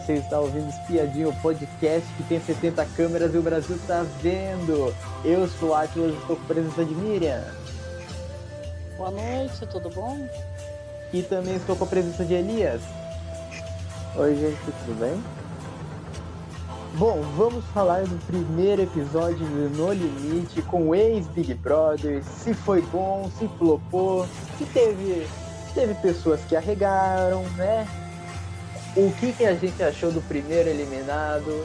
você está ouvindo Espiadinho, podcast que tem 70 câmeras e o Brasil está vendo. Eu sou Atlas e estou com a presença de Miriam. Boa noite, tudo bom? E também estou com a presença de Elias. Oi, gente, tudo bem? Bom, vamos falar do primeiro episódio do No Limite com o ex-Big Brother, se foi bom, se flopou, se teve, se teve pessoas que arregaram, né? O que, que a gente achou do primeiro eliminado?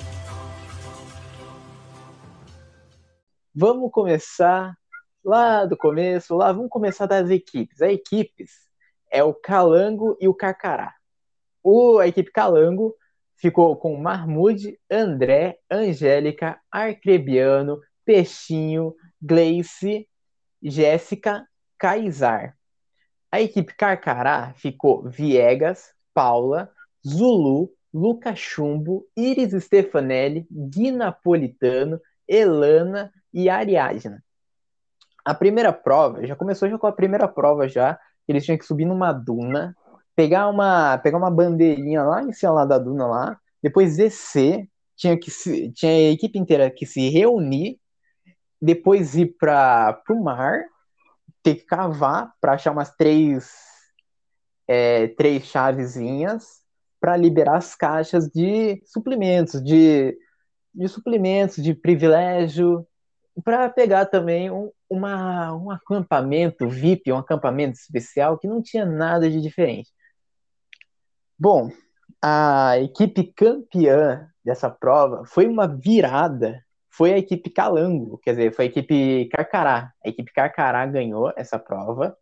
Vamos começar lá do começo, lá vamos começar das equipes. As equipes é o Calango e o Carcará. O, a equipe Calango ficou com Marmude, André, Angélica, Arcrebiano, Peixinho, Gleice, Jéssica, Kaysar. A equipe Carcará ficou Viegas, Paula, Zulu, Luca Chumbo, Iris Stefanelli, Gui Napolitano, Elana e Ariadna. A primeira prova, já começou já com a primeira prova já, eles tinham que subir numa duna, pegar uma, pegar uma bandeirinha lá em cima lá da duna lá, depois descer, tinha que se, tinha a equipe inteira que se reunir, depois ir para o mar, ter que cavar para achar umas três é, três chavezinhas para liberar as caixas de suplementos, de, de suplementos, de privilégio, para pegar também um, uma, um acampamento VIP, um acampamento especial que não tinha nada de diferente. Bom, a equipe campeã dessa prova foi uma virada, foi a equipe Calango, quer dizer, foi a equipe Carcará. A equipe Carcará ganhou essa prova.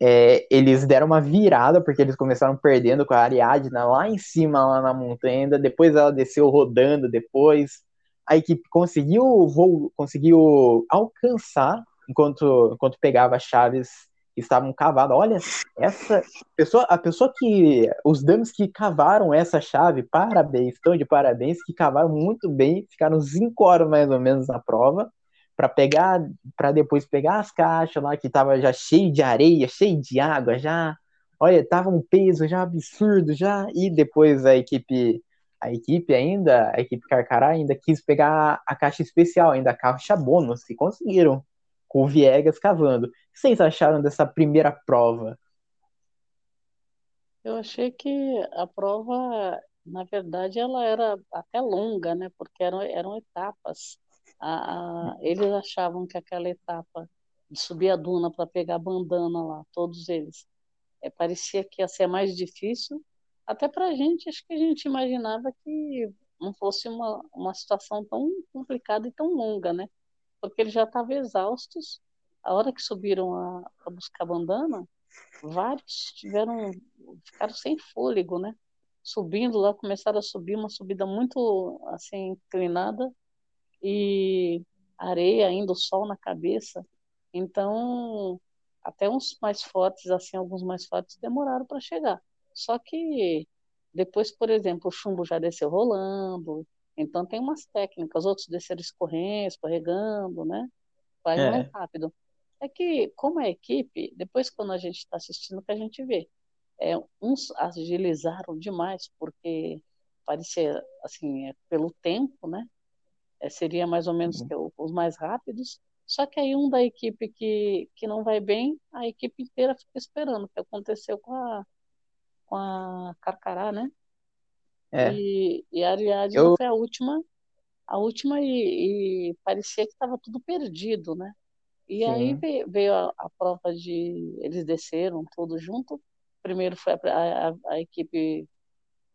É, eles deram uma virada, porque eles começaram perdendo com a Ariadna lá em cima, lá na montanha, depois ela desceu rodando depois. A equipe conseguiu, voo, conseguiu alcançar enquanto, enquanto pegava as chaves que estavam cavadas. Olha, essa pessoa, a pessoa que. Os dames que cavaram essa chave, parabéns, estão de parabéns, que cavaram muito bem, ficaram cinco horas mais ou menos na prova, para pegar, para depois pegar as caixas lá que tava já cheio de areia, cheio de água, já. Olha, tava um peso já absurdo já, e depois a equipe a equipe ainda, a equipe Carcará ainda quis pegar a caixa especial, ainda a caixa bônus, e conseguiram com o Viegas cavando. O que vocês acharam dessa primeira prova? Eu achei que a prova, na verdade, ela era até longa, né? Porque eram, eram etapas. A, a, eles achavam que aquela etapa de subir a duna para pegar a bandana lá, todos eles, é, parecia que ia ser mais difícil. Até para a gente, acho que a gente imaginava que não fosse uma, uma situação tão complicada e tão longa, né? porque eles já estavam exaustos. A hora que subiram a, a buscar a bandana, vários tiveram, ficaram sem fôlego, né? Subindo lá, começaram a subir, uma subida muito assim inclinada e areia ainda, o sol na cabeça. Então, até uns mais fortes, assim, alguns mais fortes demoraram para chegar. Só que depois, por exemplo, o chumbo já desceu rolando, então tem umas técnicas, outros desceram escorrendo, escorregando, né? Vai é. mais rápido. É que, como é equipe, depois quando a gente está assistindo, que a gente vê. É, uns agilizaram demais, porque parecia, assim, é, pelo tempo, né? É, seria mais ou menos uhum. os mais rápidos. Só que aí um da equipe que, que não vai bem, a equipe inteira fica esperando, o que aconteceu com a, com a Carcará, né? É. E, e a Ariadne eu... foi a última, a última e, e parecia que estava tudo perdido, né? E Sim. aí veio, veio a, a, prova de. Eles desceram todos junto. Primeiro foi a, a, a equipe,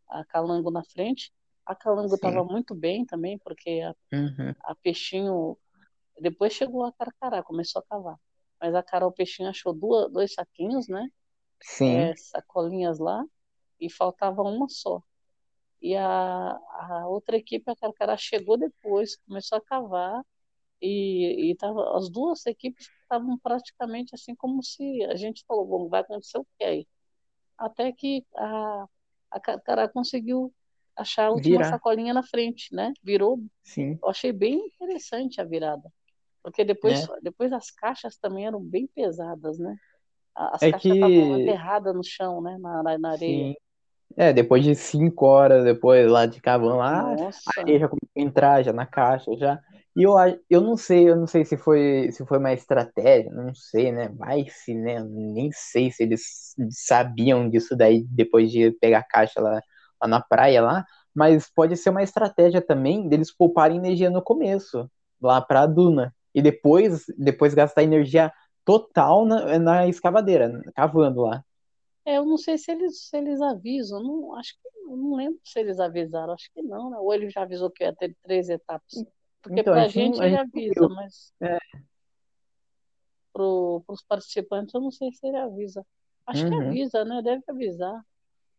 a Calango na frente. A Calango estava muito bem também, porque a, uhum. a Peixinho. Depois chegou a Carcará, começou a cavar. Mas a Carol Peixinho achou duas, dois saquinhos, né? Sim. É, sacolinhas lá, e faltava uma só. E a, a outra equipe, a Carcará, chegou depois, começou a cavar, e, e tava, as duas equipes estavam praticamente assim como se a gente falou, bom, vai acontecer o que aí? Até que a, a Carcará conseguiu achar a última Virar. sacolinha na frente, né? Virou. Sim. Eu achei bem interessante a virada. Porque depois, é. depois as caixas também eram bem pesadas, né? As é caixas estavam que... aterradas no chão, né? Na, na areia. Sim. É, depois de cinco horas, depois lá de cavando lá, Nossa, aí já começou a entrar já na caixa já. E eu, a- eu não sei, eu não sei se foi se foi uma estratégia, não sei, né? Vai se, né? Nem sei se eles sabiam disso daí depois de pegar a caixa lá na praia lá, mas pode ser uma estratégia também deles pouparem energia no começo, lá pra duna. E depois, depois gastar energia total na, na escavadeira, cavando lá. é, eu não sei se eles, se eles avisam, não, acho que, eu não lembro se eles avisaram, acho que não, né? Ou ele já avisou que ia ter três etapas. Porque Então, a pra gente gente a ele avisa, viu. mas É. pro, pros participantes eu não sei se ele avisa. Acho que Uhum. avisa, né? Deve avisar.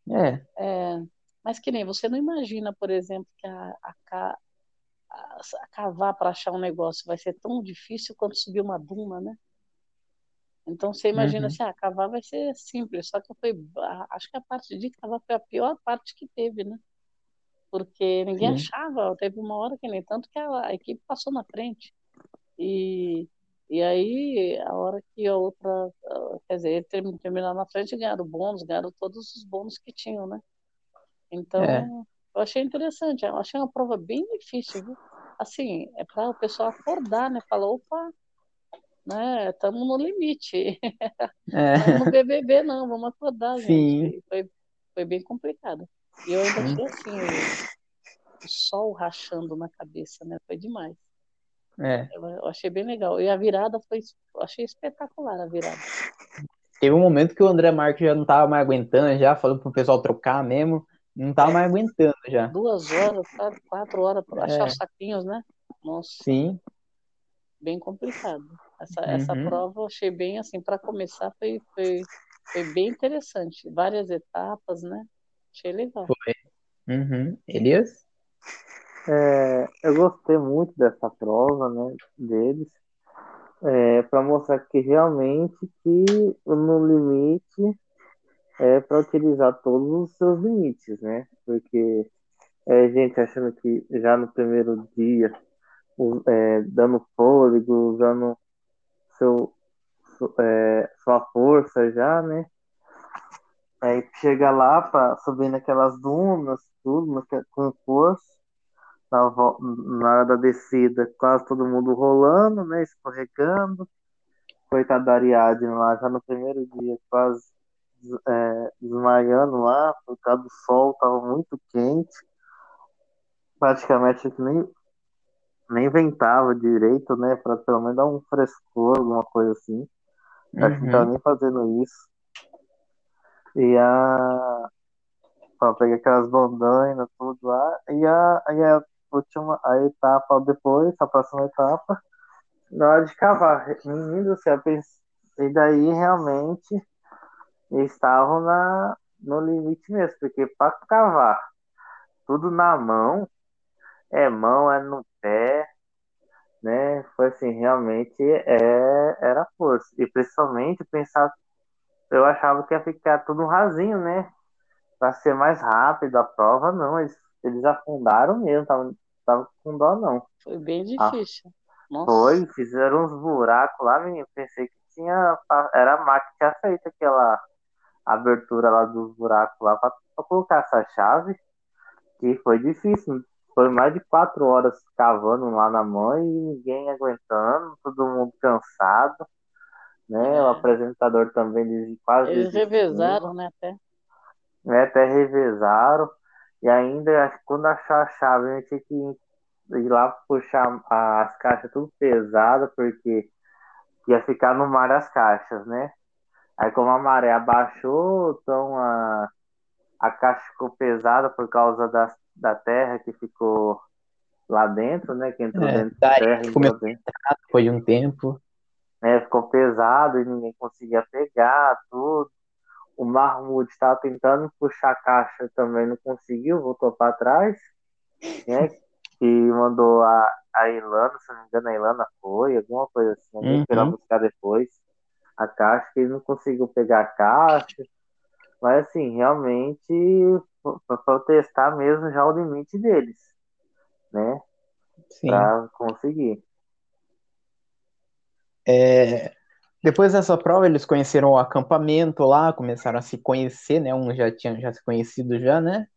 É, É, mas que nem você não imagina, por exemplo, que a, a, a- a cavar para achar um negócio vai ser tão difícil quanto subir uma duna, né? Então você imagina Uhum. assim, ah, cavar vai ser simples, só que foi, acho que a parte de cavar foi a pior parte que teve, né? Porque ninguém sim. achava, teve uma hora que nem tanto que a, a equipe passou na frente. E, e aí, a hora que a outra, ah, quer dizer, terminar na frente, ganharam bônus, ganharam todos os bônus que tinham, né? Então, É. eu achei interessante, eu achei uma prova bem difícil, viu? Assim, é para o pessoal acordar, né? Falar, opa, né? Estamos no limite, É. estamos no BBB, não, vamos acordar, Sim. gente. Foi, foi bem complicado. E eu ainda achei assim, o, o sol rachando na cabeça, né? Foi demais. É. Eu, eu achei bem legal. E a virada foi, eu achei espetacular a virada. Teve um momento que o André Marques já não tava mais aguentando, já falou pro pessoal trocar mesmo, não tava mais aguentando já. Duas horas, quatro, quatro horas para achar É. os saquinhos, né? Nossa, Sim. bem complicado. Essa, essa Uhum. prova eu achei bem assim, para começar, foi, foi, foi bem interessante. Várias etapas, né? Achei legal. Uhum. Elias? É, eu gostei muito dessa prova, né, deles, é, para mostrar que realmente que no limite é para utilizar todos os seus limites, né? Porque é, gente achando que já no primeiro dia, é, dando fôlego, usando seu, é, sua força já, né? Aí chega lá para subir naquelas dunas, tudo, naque- com força na, na hora da descida, quase todo mundo rolando, né? Escorregando. Coitado da Ariadne lá, já no primeiro dia, quase é, desmaiando lá, por causa do sol, tava muito quente. Praticamente nem, nem ventava direito, né? Pra pelo menos dar um frescor, alguma coisa assim. Acho que não tava Uhum. nem fazendo isso. E a. Pra pegar aquelas bandainas, tudo lá. E a, e a última, a etapa depois, a próxima etapa, na hora de cavar. Menino do céu, e daí realmente estavam na, no limite mesmo, porque para cavar tudo na mão, é mão, é no pé, né? Foi assim, realmente é, era força. E principalmente pensar, eu achava que ia ficar tudo rasinho, né? Para ser mais rápido a prova, não, eles, eles afundaram mesmo, tava, tava com dó não. Foi bem Ah, difícil. Nossa, Foi, fizeram uns buracos lá, menino. Pensei que tinha. Era a máquina que tinha feito aquela abertura lá dos buracos lá pra colocar essa chave. E foi difícil. Foi mais de quatro horas cavando lá na mão e ninguém aguentando, todo mundo cansado, né? O é, apresentador também quase eles desistindo, revezaram, né, até. né? Até revezaram. E ainda, acho que quando achar a chave, a gente tinha que ir lá puxar as caixas tudo pesadas, porque ia ficar no mar as caixas, né? Aí como a maré abaixou, então a, a caixa ficou pesada por causa da, da terra que ficou lá dentro, né? Que entrou É, dentro da terra, que começou dentro. de um tempo. né? Ficou pesado e ninguém conseguia pegar tudo. O Mahmoud estava tentando puxar a caixa também, não conseguiu, voltou para trás, né? E mandou a, a Ilana, se não me engano, a Ilana foi, alguma coisa assim, foi Uhum. buscar depois a caixa, que ele não conseguiu pegar a caixa. Mas assim, realmente, para testar mesmo já o limite deles, né? Para conseguir. É, Depois dessa prova, eles conheceram o acampamento lá, começaram a se conhecer, né? Um já tinha já se conhecido já, né?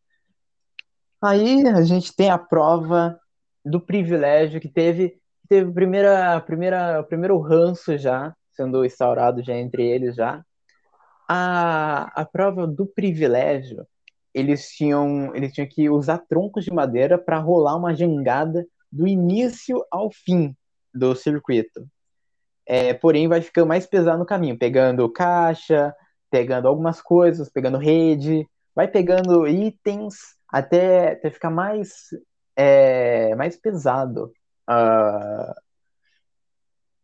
Aí a gente tem a prova do privilégio que teve teve primeira primeira primeiro ranço já sendo instaurado já entre eles já. A, a prova do privilégio, eles tinham eles tinham que usar troncos de madeira para rolar uma jangada do início ao fim do circuito. É, porém, vai ficando mais pesado no caminho, pegando caixa, pegando algumas coisas, pegando rede, vai pegando itens até, até ficar mais, é, mais pesado a,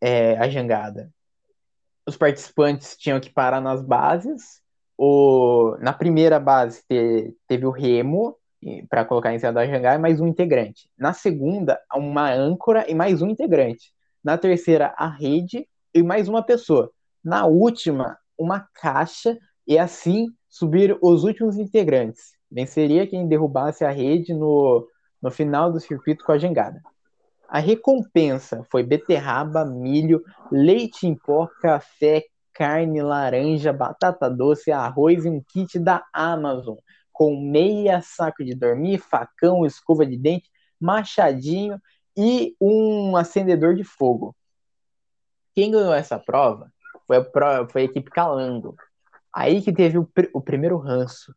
é, a jangada. Os participantes tinham que parar nas bases. O, na primeira base te, teve o remo para colocar em cima da jangada e mais um integrante. Na segunda, uma âncora e mais um integrante. Na terceira, a rede e mais uma pessoa. Na última, uma caixa e assim subir os últimos integrantes. Venceria quem derrubasse a rede no, no final do circuito com a jangada. A recompensa foi beterraba, milho, leite em pó, café, carne, laranja, batata doce, arroz e um kit da Amazon, com meia saco de dormir, facão, escova de dente, machadinho e um acendedor de fogo. Quem ganhou essa prova foi a, foi a equipe Calango. Aí que teve o, o primeiro ranço,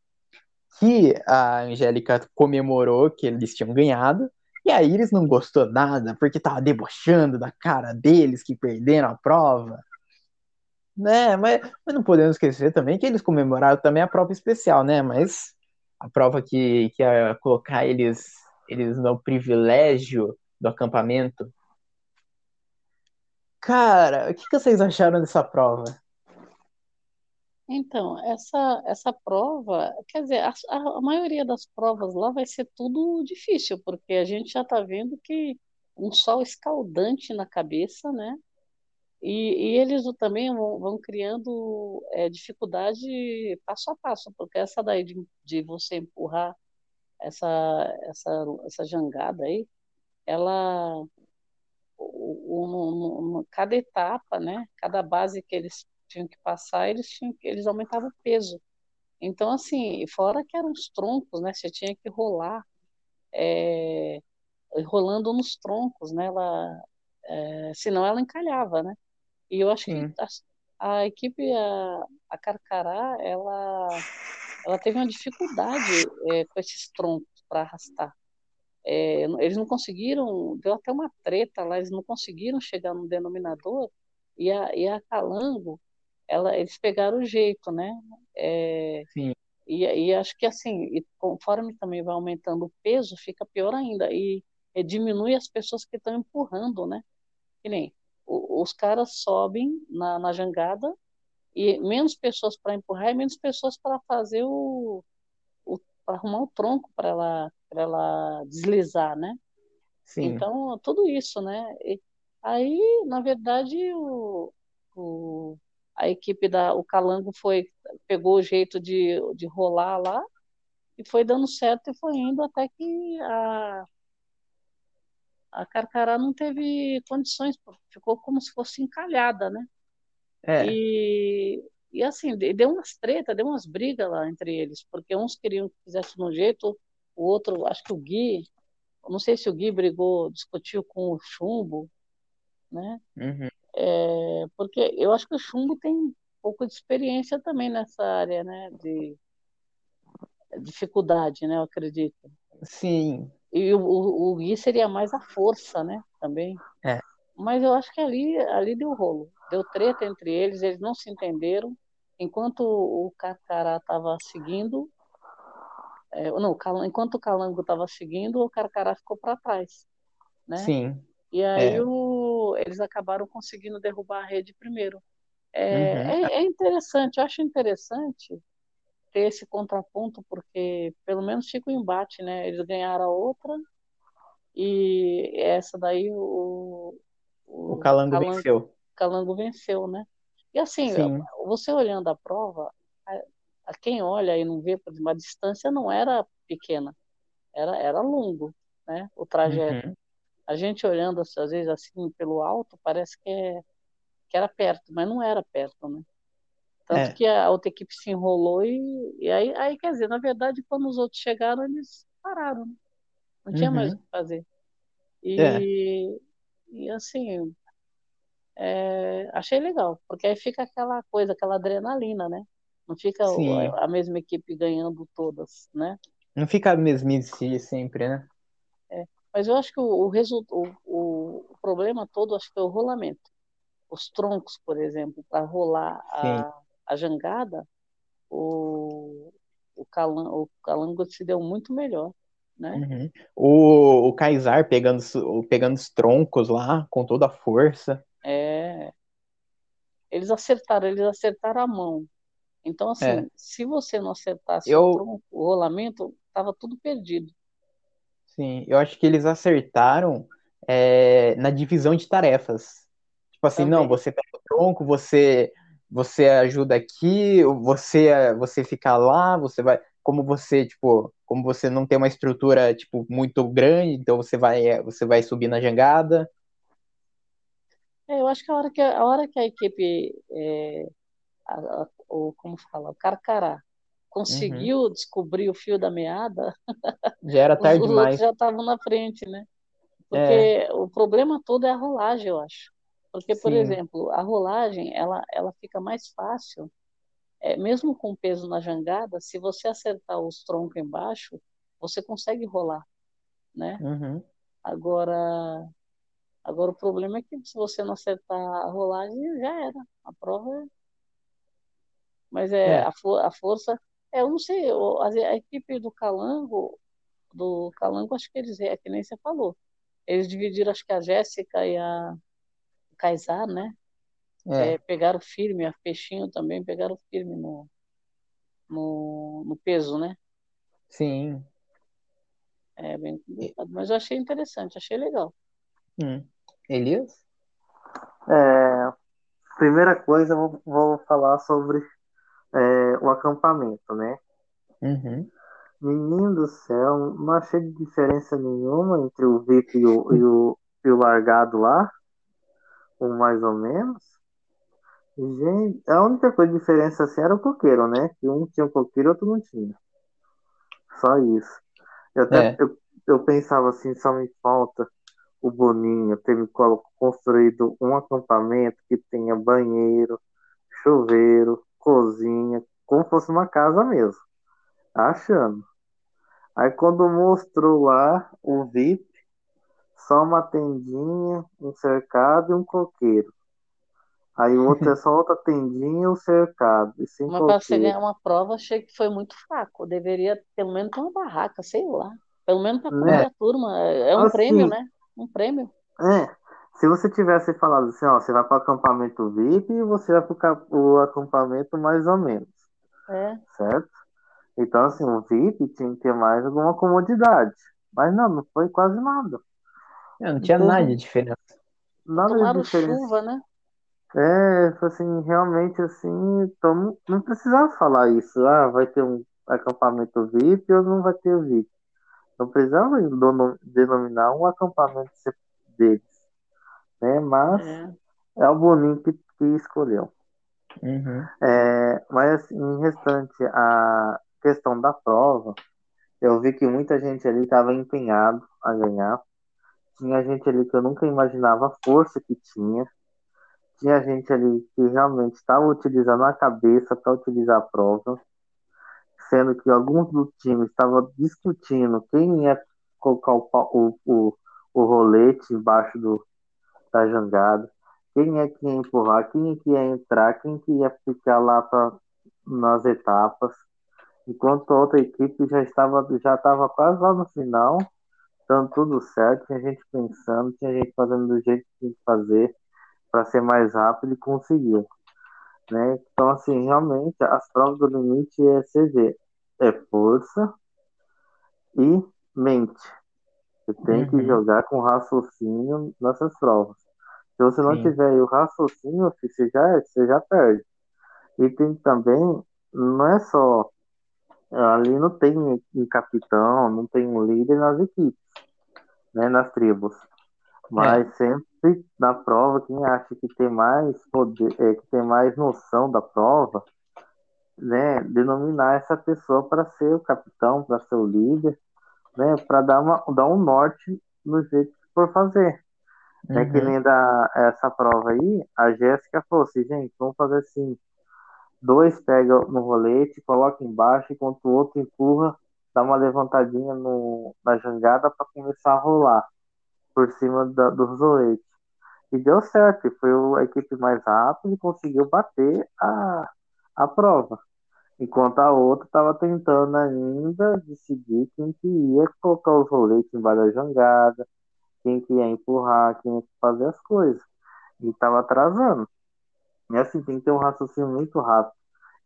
que a Angélica comemorou que eles tinham ganhado, e a Iris não gostou nada, porque tava debochando da cara deles que perderam a prova. Né, mas, mas não podemos esquecer também que eles comemoraram também a prova especial, né? Mas a prova que, que ia colocar eles, eles no privilégio do acampamento Cara, o que, que vocês acharam dessa prova? Então, essa, essa prova, quer dizer, a, a maioria das provas lá vai ser tudo difícil, porque a gente já está vendo que um sol escaldante na cabeça, né? E, e eles também vão, vão criando é, dificuldade passo a passo, porque essa daí de, de você empurrar essa, essa, essa jangada aí, ela um, um, cada etapa, né, cada base que eles tinham que passar, eles tinham eles aumentavam o peso. Então, assim, fora que eram os troncos, né, você tinha que rolar, é, rolando nos troncos, né, ela, é, senão ela encalhava, né. E eu acho Sim. que a, a, equipe, a, a Carcará, ela, ela teve uma dificuldade é, com esses troncos para arrastar. É, eles não conseguiram, deu até uma treta lá, eles não conseguiram chegar no denominador, e a, e a Calango, ela, eles pegaram o jeito, né? É, Sim. E, e acho que assim, conforme também vai aumentando o peso, fica pior ainda, e, e diminui as pessoas que estão empurrando, né? Que nem o, os caras sobem na, na jangada, e menos pessoas para empurrar e menos pessoas para fazer o, o para arrumar o tronco para ela para ela deslizar, né? Sim. Então, tudo isso, né? E aí, na verdade, o, o, a equipe da o Calango foi pegou o jeito de, de rolar lá e foi dando certo e foi indo até que a a Carcará não teve condições, ficou como se fosse encalhada, né? É. E, e assim, deu umas tretas, deu umas brigas lá entre eles, porque uns queriam que fizesse de um jeito, o outro, acho que o Gui, não sei se o Gui brigou, discutiu com o Chumbo, né? Uhum. É, porque eu acho que o Chumbo tem um pouco de experiência também nessa área, né? De dificuldade, né? Eu acredito. Sim. E o, o, o Gui seria mais a força, né? Também. É. Mas eu acho que ali, ali deu rolo. Deu treta entre eles, eles não se entenderam. Enquanto o Cacará estava seguindo, é, não, enquanto o Calango estava seguindo, o Carcará ficou para trás, né? Sim. E aí é. o, eles acabaram conseguindo derrubar a rede primeiro. É, uhum. é, é, interessante, eu acho interessante ter esse contraponto, porque pelo menos fica o embate, né? Eles ganharam a outra e essa daí o, o, o Calango, Calango, venceu. Calango venceu, né? E assim, Sim. você olhando a prova, a quem olha e não vê por uma distância não era pequena, era, era longo, né, o trajeto. Uhum. A gente olhando às vezes assim pelo alto, parece que é, que era perto, mas não era perto, né? Tanto É. que a outra equipe se enrolou e, e aí, aí, quer dizer, na verdade, quando os outros chegaram, eles pararam, né? Não tinha mais Uhum. o que fazer. É. E, e assim, é, achei legal, porque aí fica aquela coisa, aquela adrenalina, né? Não fica Sim. a, mesma equipe ganhando todas, né? Não fica a mesmice sempre, né? Mas eu acho que o, o, o, o, problema todo acho que é o rolamento. Os troncos, por exemplo, para rolar a, a jangada, o, o, calan, o calango se deu muito melhor, né? Uhum. O, o Kaysar pegando, os- pegando os troncos lá com toda a força. É, eles acertaram, eles acertaram a mão. Então, assim, É. se você não acertasse Eu- o tronco, o rolamento, estava tudo perdido. Sim, eu acho que eles acertaram é, na divisão de tarefas. Tipo assim, não, Também. você pega o tronco, você você ajuda aqui, você você fica lá, você vai, como você, tipo, como você não tem uma estrutura tipo muito grande, então você vai você vai subir na jangada. É, eu acho que a hora que a, hora que a equipe, é, a- a- o, como fala, o Carcará, conseguiu descobrir o fio da meada, Já era tarde os demais. já estavam na frente, né? Porque É. o problema todo é a rolagem, eu acho. Porque, por Sim. exemplo, a rolagem, ela, ela fica mais fácil, é, mesmo com peso na jangada, se você acertar os troncos embaixo, você consegue rolar, né? Uhum. Agora, agora o problema é que se você não acertar a rolagem, já era. A prova é... Mas é, É. A, fo- a força... É, eu não sei, o- a, a equipe do Calango, do Calango, acho que eles, é que nem você falou. Eles dividiram, acho que a Jéssica e a o Kaysar, né? É. É, pegaram firme, a Peixinho também pegaram firme no, no, no peso, né? Sim. É bem complicado. Mas eu achei interessante, achei legal. Hum. Elias? É, primeira coisa, eu vou, vou falar sobre é, o acampamento, né? Uhum. Menino do céu, não achei diferença nenhuma entre o VIP e o, e o, e o largado lá, ou mais ou menos. Gente, a única coisa de diferença assim era o coqueiro, né? Que um tinha o coqueiro e outro não tinha. Só isso. Eu até É. eu, eu pensava assim, só me falta o Boninho ter me construído um acampamento que tenha banheiro, chuveiro, cozinha, como fosse uma casa mesmo. Achando. Aí quando mostrou lá o VIP, só uma tendinha, um cercado e um coqueiro. Aí o outro é só outra tendinha e um cercado, e sem Mas para você ganhar uma prova, achei que foi muito fraco. Deveria pelo menos ter uma barraca, sei lá. Pelo menos para Né? a turma. É um Assim, prêmio, né? Um prêmio. É, se você tivesse falado assim, ó, você vai para o acampamento VIP e você vai para o acampamento mais ou menos, É. certo? Então, assim, o VIP tinha que ter mais alguma comodidade. Mas não, não foi quase nada. É, não tinha Não nada de diferença. nada de diferença. chuva, né? É, foi assim, realmente assim, então não, precisava falar isso. Ah, vai ter um acampamento VIP ou não vai ter VIP. Não precisava denominar um acampamento deles, né? Mas É. é o Boninho que, que escolheu. Uhum. É, mas assim, em restante a questão da prova, eu vi que muita gente ali estava empenhado a ganhar. Tinha gente ali que eu nunca imaginava a força que tinha. Tinha gente ali que realmente estava utilizando a cabeça para utilizar a prova, sendo que alguns do time estavam discutindo quem ia colocar o, o, o, o rolete embaixo do, da jangada, quem é que ia empurrar, quem é que ia entrar, quem que ia ficar lá pra, nas etapas, enquanto a outra equipe já estava já estava quase lá no final, dando tudo certo, tinha gente pensando, tinha gente fazendo do jeito que tinha que fazer para ser mais rápido e conseguiu. Né? Então, assim, realmente, as provas do limite é ver, é força e mente. Você tem que Uhum. jogar com raciocínio nessas provas. Se você não Sim. tiver o raciocínio, você já, você já perde. E tem também, não é só. Ali não tem um capitão, não tem um líder nas equipes, né, nas tribos. Mas sempre equipe na prova, quem acha que tem mais poder, é, que tem mais noção da prova, né, denominar essa pessoa para ser o capitão, para ser o líder, né, para dar, uma, dar um norte no jeito que for fazer. Uhum. É que nem da, essa prova aí, a Jéssica falou assim, gente, vamos fazer assim, dois pega no rolete, coloca embaixo, enquanto o outro empurra, dá uma levantadinha no, na jangada para começar a rolar por cima da, dos roletes. E deu certo, foi a equipe mais rápida e conseguiu bater a, a prova. Enquanto a outra estava tentando ainda decidir quem que ia colocar os roletes embaixo da jangada, quem que ia empurrar, quem ia fazer as coisas. E estava atrasando. E assim, tem que ter um raciocínio muito rápido.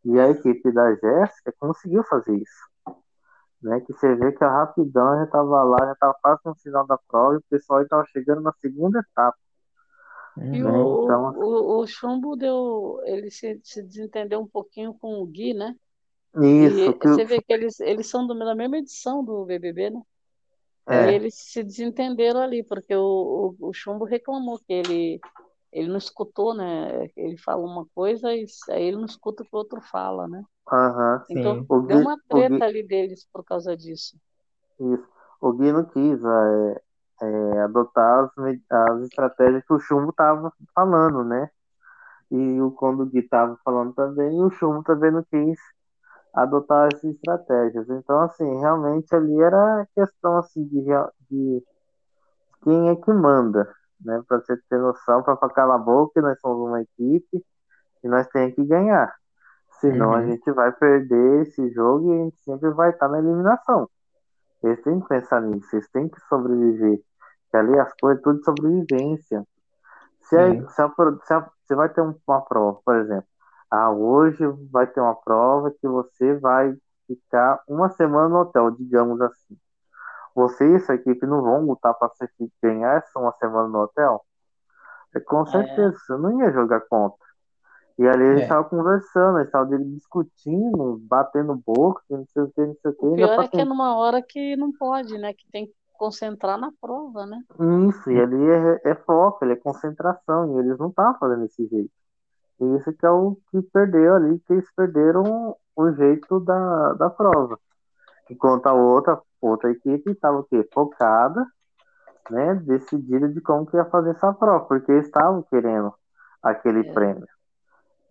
E a equipe da Jéssica conseguiu fazer isso. Né, que você vê que a rapidão já estava lá, já estava quase no final da prova e o pessoal estava chegando na segunda etapa. E né? o, então, o, o Chumbo deu. Ele se, se desentendeu um pouquinho com o Gui, né? Isso. E você vê que eles, eles são da mesma edição do BBB, né? É. E eles se desentenderam ali, porque o, o, o Chumbo reclamou que ele, ele não escutou, né? Ele fala uma coisa e aí ele não escuta o que o outro fala, né? Uhum, então, sim. deu uma treta Gui, ali deles por causa disso. Isso. O Gui não quis é, é, adotar as, as estratégias que o Chumbo estava falando, né? E o, quando o Gui estava falando também, o Chumbo também não quis adotar essas estratégias. Então, assim, realmente ali era questão assim de, de quem é que manda, né? Para você ter noção, para calar a boca, nós somos uma equipe e nós temos que ganhar. Senão uhum. a gente vai perder esse jogo e a gente sempre vai estar na eliminação. Eles têm que pensar nisso, eles têm que sobreviver. Que ali as coisas tudo de sobrevivência. Se, a, se, a, se, a, se vai ter uma prova, por exemplo, ah, hoje vai ter uma prova que você vai ficar uma semana no hotel, digamos assim. Você e sua equipe não vão lutar para ganhar essa uma semana no hotel? É, com é. certeza, é. você não ia jogar contra. E ali eles estavam é. conversando, eles estavam discutindo, batendo boca, não sei o que, não sei o que. O pior é que é numa hora que não pode, né? Que tem que concentrar na prova, né? Isso, e ali é, é foco, ele é concentração, e eles não estavam fazendo desse jeito. E isso que é o que perdeu ali, que eles perderam o jeito da, da prova. Enquanto a outra, outra equipe estava o quê? Focada, né? Decidida de como que ia fazer essa prova, porque eles estavam querendo aquele é. prêmio.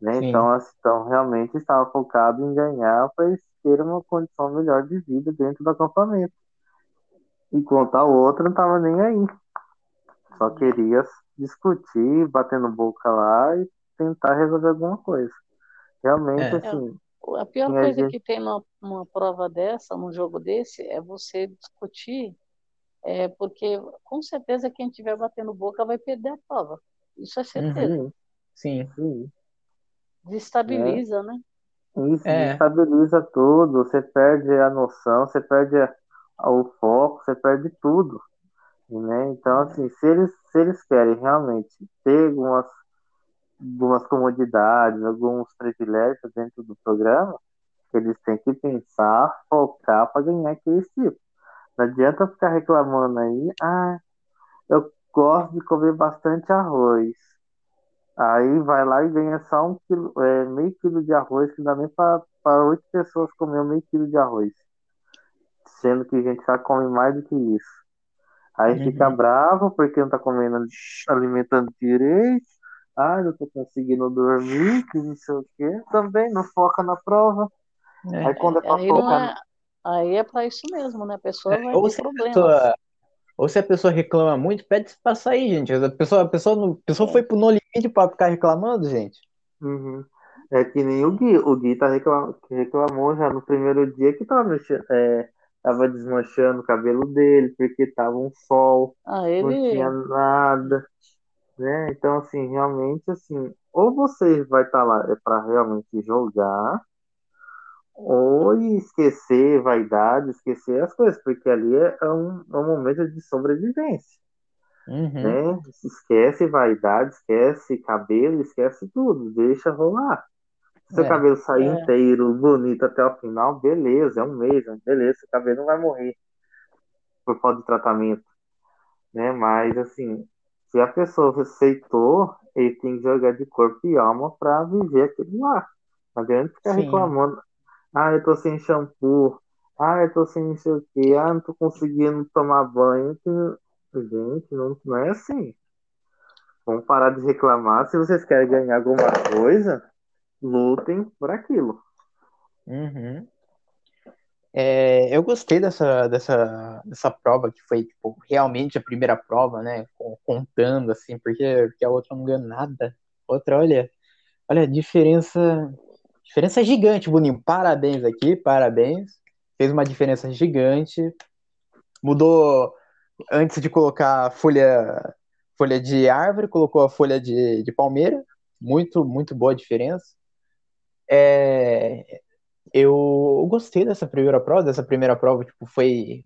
Né? Então, então, realmente estava focado em ganhar para eles terem uma condição melhor de vida dentro do acampamento. Enquanto a outra não estava nem aí. Só queria discutir, batendo boca lá e tentar resolver alguma coisa. Realmente, é. assim. A pior coisa gente... que tem numa, numa prova dessa, num jogo desse, é você discutir, é, porque com certeza quem estiver batendo boca vai perder a prova. Isso é certeza. Uhum. Sim. Sim. Desestabiliza, é. né? Isso, é. desestabiliza tudo, você perde a noção, você perde o foco, você perde tudo. Né? Então, assim, se eles, se eles querem realmente ter algumas algumas comodidades, alguns privilégios dentro do programa, eles têm que pensar, focar para ganhar aquele tipo. Não adianta ficar reclamando aí, ah, eu gosto de comer bastante arroz. Aí vai lá e ganha só um quilo, é, meio quilo de arroz, que dá nem para oito pessoas comer meio quilo de arroz. Sendo que a gente já come mais do que isso. Aí uhum. fica bravo porque não tá comendo, alimentando direito ah, não tô conseguindo dormir, que não sei o quê. Também não foca na prova. É, aí quando é pra aí focar. É, aí é pra isso mesmo, né? A pessoa é, vai ou ter problemas. Pessoa, ou se a pessoa reclama muito, pede pra sair, gente. A pessoa, a pessoa, a pessoa é. foi pro no limite pra ficar reclamando, gente. Uhum. É que nem o Gui. O Gui tá reclam... reclamou já no primeiro dia que tava mexendo. É, tava desmanchando o cabelo dele, porque tava um sol, ah, ele... não tinha nada né? Então, assim, realmente, assim, ou você vai estar tá lá é para realmente jogar, ou esquecer vaidade, esquecer as coisas, porque ali é um, é um momento de sobrevivência. Uhum. Né? Esquece vaidade, esquece cabelo, esquece tudo, deixa rolar. Seu é, cabelo sair é. inteiro, bonito até o final, beleza, é um mês, beleza, seu cabelo não vai morrer por falta de tratamento. Né? Mas assim, Se a pessoa aceitou, ele tem que jogar de corpo e alma pra viver aquilo lá. Não adianta ficar Sim. reclamando. Ah, eu tô sem shampoo. Ah, eu tô sem não sei o quê. Ah, não tô conseguindo tomar banho. Gente, não, não é assim. Vamos parar de reclamar. Se vocês querem ganhar alguma coisa, lutem por aquilo. Uhum. É, eu gostei dessa, dessa, dessa prova, que foi tipo, realmente a primeira prova, né? Contando, assim, porque, porque a outra não ganhou nada. Outra, olha, olha, diferença, diferença gigante, Boninho. Parabéns aqui, parabéns. Fez uma diferença gigante. Mudou, antes de colocar folha, folha de árvore, colocou a folha de, de palmeira. Muito, muito boa a diferença. É, eu gostei dessa primeira prova, dessa primeira prova, tipo, foi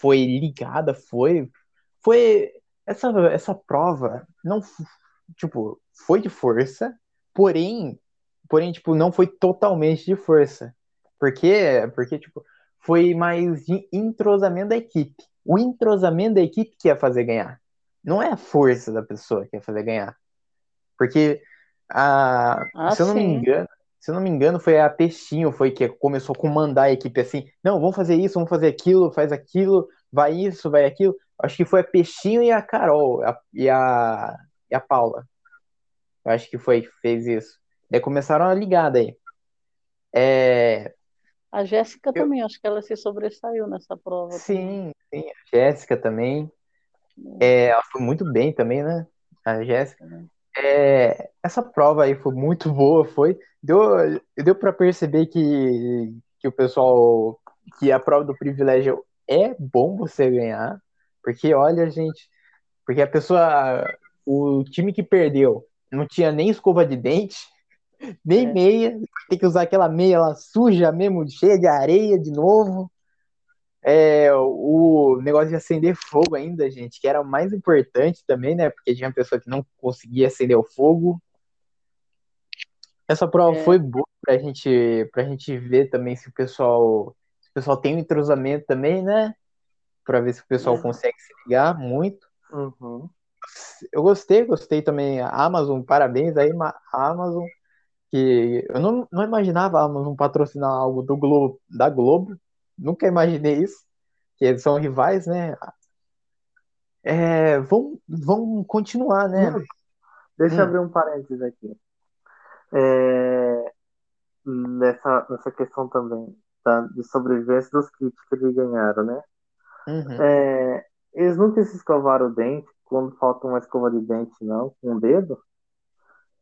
foi ligada, foi foi essa essa prova não tipo, foi de força, porém, porém tipo, não foi totalmente de força. Por quê? Porque tipo, foi mais de entrosamento da equipe. O entrosamento da equipe que ia fazer ganhar. Não é a força da pessoa que ia fazer ganhar. Porque a, Ah, se eu não me sim. engano, se eu não me engano, foi a Peixinho foi que começou a comandar a equipe assim, não, vamos fazer isso, vamos fazer aquilo, faz aquilo, vai isso, vai aquilo. Acho que foi a Peixinho e a Carol a- e a, e a Paula. Eu acho que foi que fez isso. Daí começaram a ligar daí. É, A Jéssica Eu- também, acho que ela se sobressaiu nessa prova. sim, sim, a Jéssica também. É, ela foi muito bem também, né? A Jéssica. É, essa prova aí foi muito boa, foi. Deu, deu para perceber que, que o pessoal, que a prova do privilégio é bom você ganhar, porque olha, gente, porque a pessoa, o time que perdeu não tinha nem escova de dente, nem É. meia, tem que usar aquela meia lá suja mesmo, cheia de areia de novo. É, o negócio de acender fogo ainda, gente, que era o mais importante também, né? Porque tinha pessoa que não conseguia acender o fogo. Essa prova É. foi boa pra gente, pra gente ver também se o pessoal, se o pessoal tem um entrosamento também, né? Pra ver se o pessoal É. consegue se ligar muito. Uhum. Eu gostei, gostei também. A Amazon, parabéns aí, a Amazon, que eu não, não imaginava a Amazon patrocinar algo do Globo, da Globo. Nunca imaginei isso, que eles são rivais, né? É, vão, vão continuar, né? Deixa Hum. eu abrir um parênteses aqui. É, nessa, nessa questão também da, de sobrevivência dos kits que eles ganharam, né? Uhum. É, eles nunca se escovaram o dente quando falta uma escova de dente, não, com o dedo.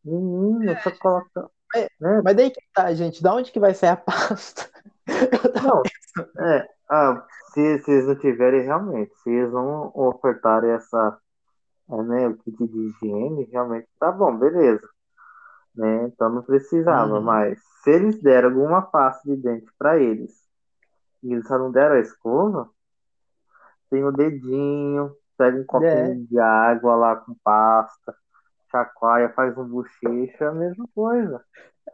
Menino, só coloca. É, né? Mas daí que tá, gente, da onde que vai sair a pasta? Não, é, ah, se, se eles não tiverem realmente, se eles não ofertarem essa, é, né, o kit de higiene, realmente tá bom, beleza. Né? Então não precisava, Uhum. mas se eles deram alguma pasta de dente para eles e eles só não deram a escova, tem o dedinho, pega um copinho É. de água lá com pasta, chacoalha, faz um bochecho, é a mesma coisa.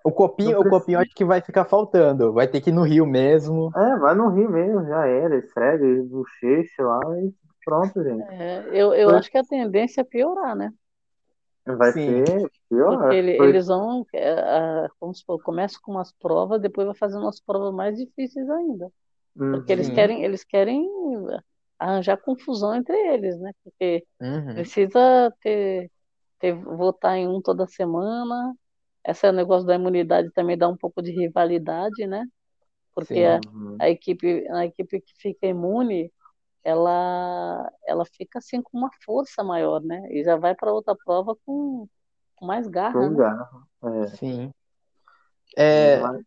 O copinho, o copinho acho que vai ficar faltando. Vai ter que ir no Rio mesmo. É, vai no rio mesmo, já era, esfrega, bochecha lá e pronto, gente. É, eu eu Foi- acho que a tendência é piorar, né? Vai Sim. ser pior. Porque ele- Foi- eles vão, é, a- vamos supor, começa com umas provas, depois vai fazendo umas provas mais difíceis ainda. Porque eles Sim. querem, eles querem arranjar confusão entre eles, né? Porque Uhum. precisa ter, ter votar em um toda semana. Esse é o negócio da imunidade também dá um pouco de rivalidade, né? Porque Sim. a, Uhum. a equipe, a equipe que fica imune, ela, ela fica assim com uma força maior, né? E já vai para outra prova com, com mais garra, né? Lugar. É. Sim. É, Mas-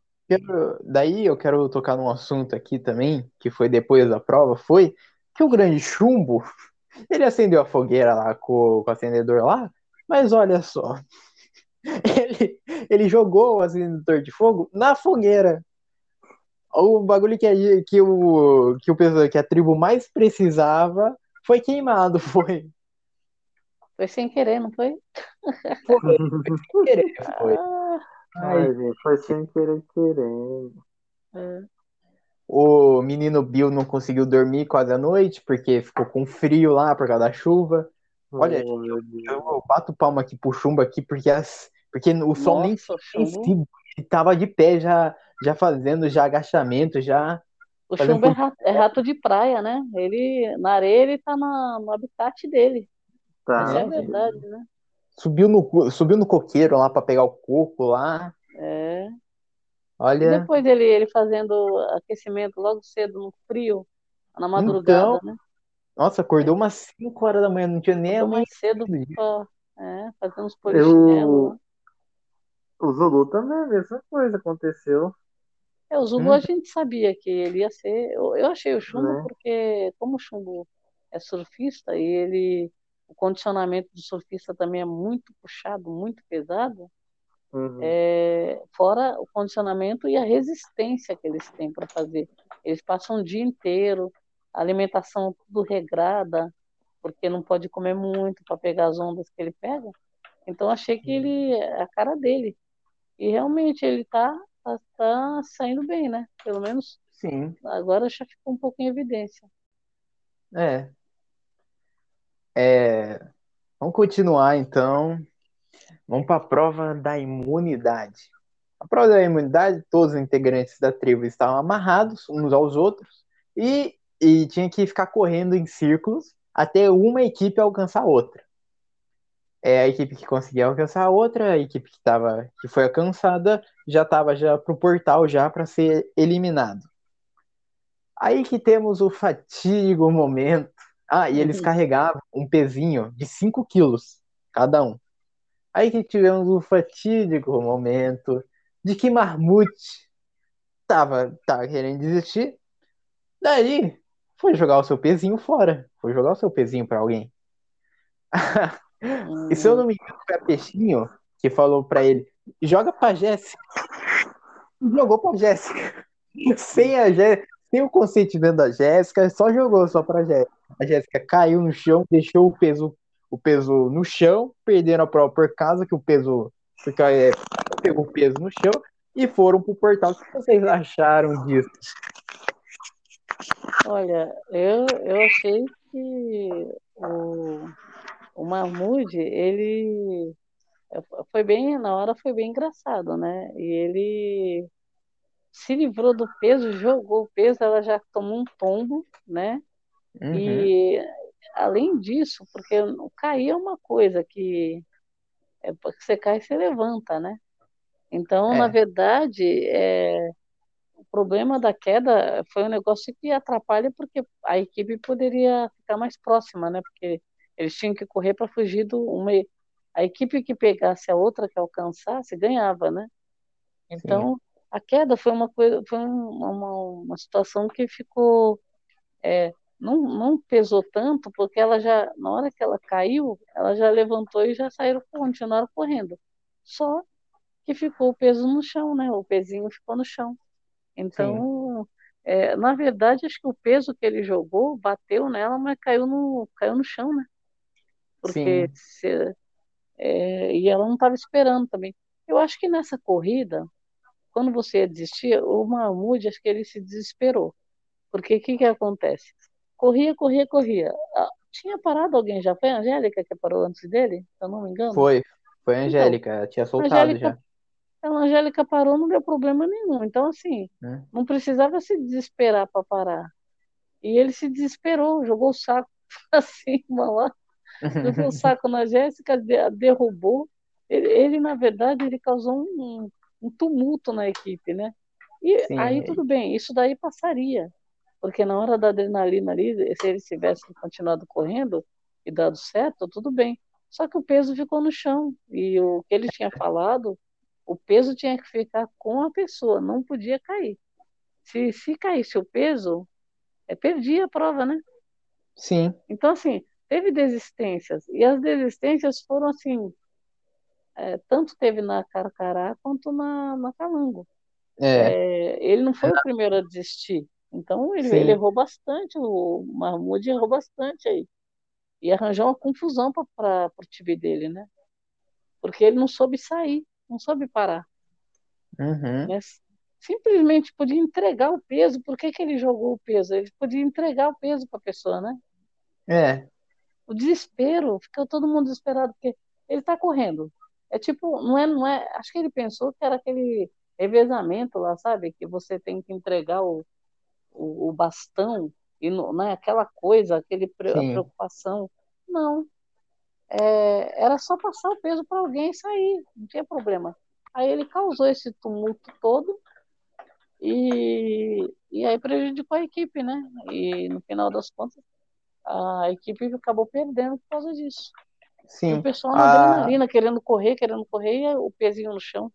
daí eu quero tocar num assunto aqui também, que foi depois da prova, foi que o grande chumbo, ele acendeu a fogueira lá com, com o acendedor lá, mas olha só, ele, ele jogou o acendedor de fogo na fogueira. O bagulho que, a- que, o, que, o, que a tribo mais precisava foi queimado, foi. Foi sem querer, não foi? Foi, sem querer, foi. Ah, Ai, Ai, gente, foi sem querer querendo. é. O menino Bill não conseguiu dormir quase a noite porque ficou com frio lá por causa da chuva. Olha, eu, Deus. eu bato palma aqui pro chumbo aqui, porque, as, porque o sol nem Nossa, o nem chumbo, ele tava de pé já, já fazendo já agachamento, já. o chumbo é rato, é rato de praia, né? Ele, na areia, ele tá na, no habitat dele. Tá. Essa é verdade, né? Subiu no, subiu no coqueiro lá pra pegar o coco lá. É. E Olha, depois ele, ele fazendo aquecimento logo cedo no frio, na madrugada, então, né? Nossa, acordou umas 5 horas da manhã, não tinha nem mais cedo pra, é, fazendo os polichinelo. Eu, o Zulu também, a mesma coisa aconteceu, É, o Zulu Hum. a gente sabia que ele ia ser. Eu, eu achei o chumbo né? porque, como o chumbo é surfista e ele. O condicionamento do surfista também é muito puxado, muito pesado, Uhum. é, fora o condicionamento e a resistência que eles têm para fazer. Eles passam o dia inteiro, alimentação tudo regrada, porque não pode comer muito para pegar as ondas que ele pega. Então achei que ele é a cara dele. E realmente ele tá, tá, tá saindo bem, né? Pelo menos Sim, agora já ficou um pouco em evidência. é. É, Vamos continuar então. Vamos para a prova da imunidade. A prova da imunidade, todos os integrantes da tribo estavam amarrados uns aos outros e, e tinha que ficar correndo em círculos até uma equipe alcançar a outra. É a equipe que conseguia alcançar a outra, a equipe que, tava, que foi alcançada já estava já pro portal já para ser eliminado. Aí que temos o fatídico momento. Ah, e eles Uhum. carregavam um pezinho de 5 quilos cada um. Aí que tivemos o fatídico momento de que Marmute tava, tava querendo desistir. Daí foi jogar o seu pezinho fora. Foi jogar o seu pezinho para alguém. E se eu não me engano, foi a Peixinho que falou pra ele: joga pra Jéssica. Jogou pra Jéssica. Sem, a Jé... Sem o consentimento da Jéssica, só jogou só pra Jéssica. A Jéssica caiu no chão, deixou o peso, o peso no chão, perderam a prova por que o peso. Porque é, pegou o peso no chão e foram pro portal. O que vocês acharam disso? Olha, eu, eu achei que o, o Mahmoud, ele foi bem, na hora foi bem engraçado, né? E ele se livrou do peso, jogou o peso, ela já tomou um tombo, né? Uhum. E além disso, porque cair é uma coisa que é porque você cai e você levanta, né? Então, É. na verdade, é, problema da queda foi um negócio que atrapalha porque a equipe poderia ficar mais próxima, né? Porque eles tinham que correr para fugir do uma a equipe que pegasse a outra que alcançasse ganhava, né? Então a queda foi uma coisa, foi um- uma, uma situação que ficou é, não, não pesou tanto porque ela já na hora que ela caiu, ela já levantou e já saíram continuaram correndo. Só que ficou o peso no chão, né? O pezinho ficou no chão. Então, é, na verdade, acho que o peso que ele jogou bateu nela, mas caiu no, caiu no chão, né? Porque se- é, e ela não estava esperando também. Eu acho que nessa corrida, quando você ia desistir, o Mahmoud, acho que ele se desesperou. Porque o que que acontece? Corria, corria, corria. Ah, Tinha parado alguém já? Foi a Angélica que parou antes dele? Se eu não me engano. Foi, foi a Angélica, ela tinha soltado Angélica- já. A Angélica parou, não deu problema nenhum. Então, assim, né? não precisava se desesperar para parar. E ele se desesperou, jogou o saco pra cima lá, jogou o saco na Jéssica, de- derrubou. Ele, ele, na verdade, ele causou um, um tumulto na equipe, né? E Sim. aí tudo bem, isso daí passaria. Porque na hora da adrenalina ali, se eles tivessem continuado correndo e dado certo, tudo bem. Só que o peso ficou no chão. E o que ele tinha falado, o peso tinha que ficar com a pessoa, não podia cair. Se, se caísse o peso, é, perdia a prova, né? Sim, Então, assim, teve desistências. E as desistências foram assim, é, tanto teve na Carcará quanto na, na Calango. é, É, ele não foi o primeiro a desistir. Então, ele, ele errou bastante, o Mahmoud errou bastante aí. E arranjou uma confusão para o time dele, né? Porque ele não soube sair, não soube parar. uhum, né? Simplesmente podia entregar o peso. Por que, que ele jogou o peso? Ele podia entregar o peso para a pessoa, né? é, o desespero, ficou todo mundo desesperado, porque ele está correndo. É tipo, não é, não é, acho que ele pensou que era aquele revezamento lá, sabe? Que você tem que entregar o, o, o bastão e não, é aquela coisa, aquele preocupação. Não. É, era só passar o peso para alguém e sair, não tinha problema. Aí ele causou esse tumulto todo e, e aí prejudicou a equipe, né? E no final das contas, a equipe acabou perdendo por causa disso. Sim. E o pessoal na a... adrenalina, querendo correr, querendo correr, e o pezinho no chão.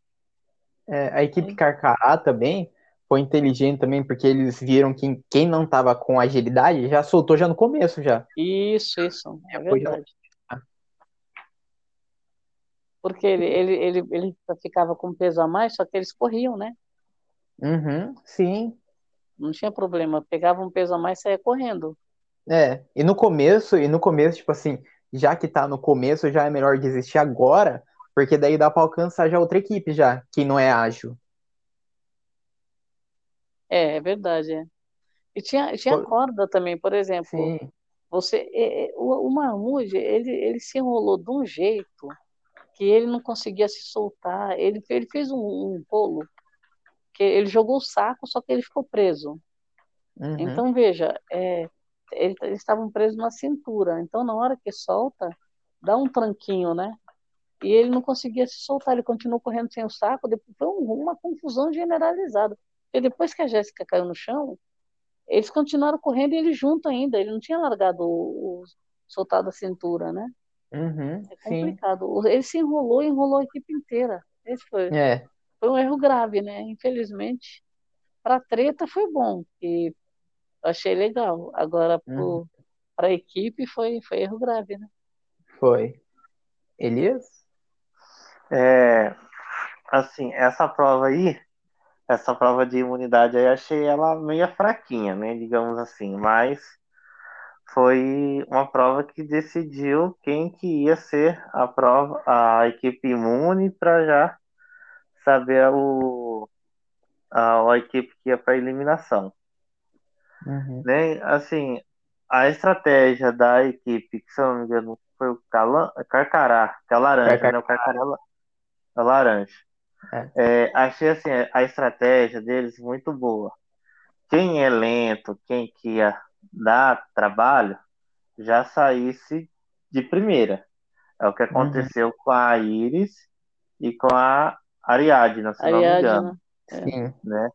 É, a equipe Carcará também foi inteligente também, porque eles viram que quem não estava com agilidade já soltou já no começo já. Isso, isso, é verdade. Porque ele, ele, ele, ele ficava com peso a mais, só que eles corriam, né? Uhum, sim. Não tinha problema, pegava um peso a mais e saía correndo. É, e no começo, e no começo, tipo assim, já que tá no começo, já é melhor desistir agora, porque daí dá para alcançar já outra equipe já, que não é ágil. É, é verdade, é. E tinha, tinha corda também, por exemplo. Sim. Você, o, o ele, ele se enrolou de um jeito que ele não conseguia se soltar. Ele, ele fez um, um bolo que ele jogou o saco, só que ele ficou preso. Uhum. Então, veja, é, eles estavam presos na cintura. Então, na hora que solta, dá um tranquinho, né? E ele não conseguia se soltar, ele continuou correndo sem o saco, depois foi uma confusão generalizada. E depois que a Jéssica caiu no chão, eles continuaram correndo e ele junto ainda, ele não tinha largado o, o soltado a cintura, né? Uhum, é complicado. Sim. Ele se enrolou e enrolou a equipe inteira. Esse foi, é. foi um erro grave, né? Infelizmente, para a treta foi bom, e achei legal. Agora, uhum. para a equipe, foi, foi erro grave, né? Foi. Elias? É, assim, essa prova aí, essa prova de imunidade aí, achei ela meio fraquinha, né? Digamos assim, mas foi uma prova que decidiu quem que ia ser a prova, a equipe imune para já saber o, a, a equipe que ia para eliminação. Uhum. Né? Assim, a estratégia da equipe, que se eu não me engano foi o Calan, Carcará, que é a laranja, Carcará. né? O Carcará a laranja. É. É, achei assim, a estratégia deles muito boa. Quem é lento, quem que ia dar trabalho, já saísse de primeira. É o que uhum. aconteceu uhum. com a Iris e com a Ariadna, se Ariadna. não me engano. É. Sim. Né?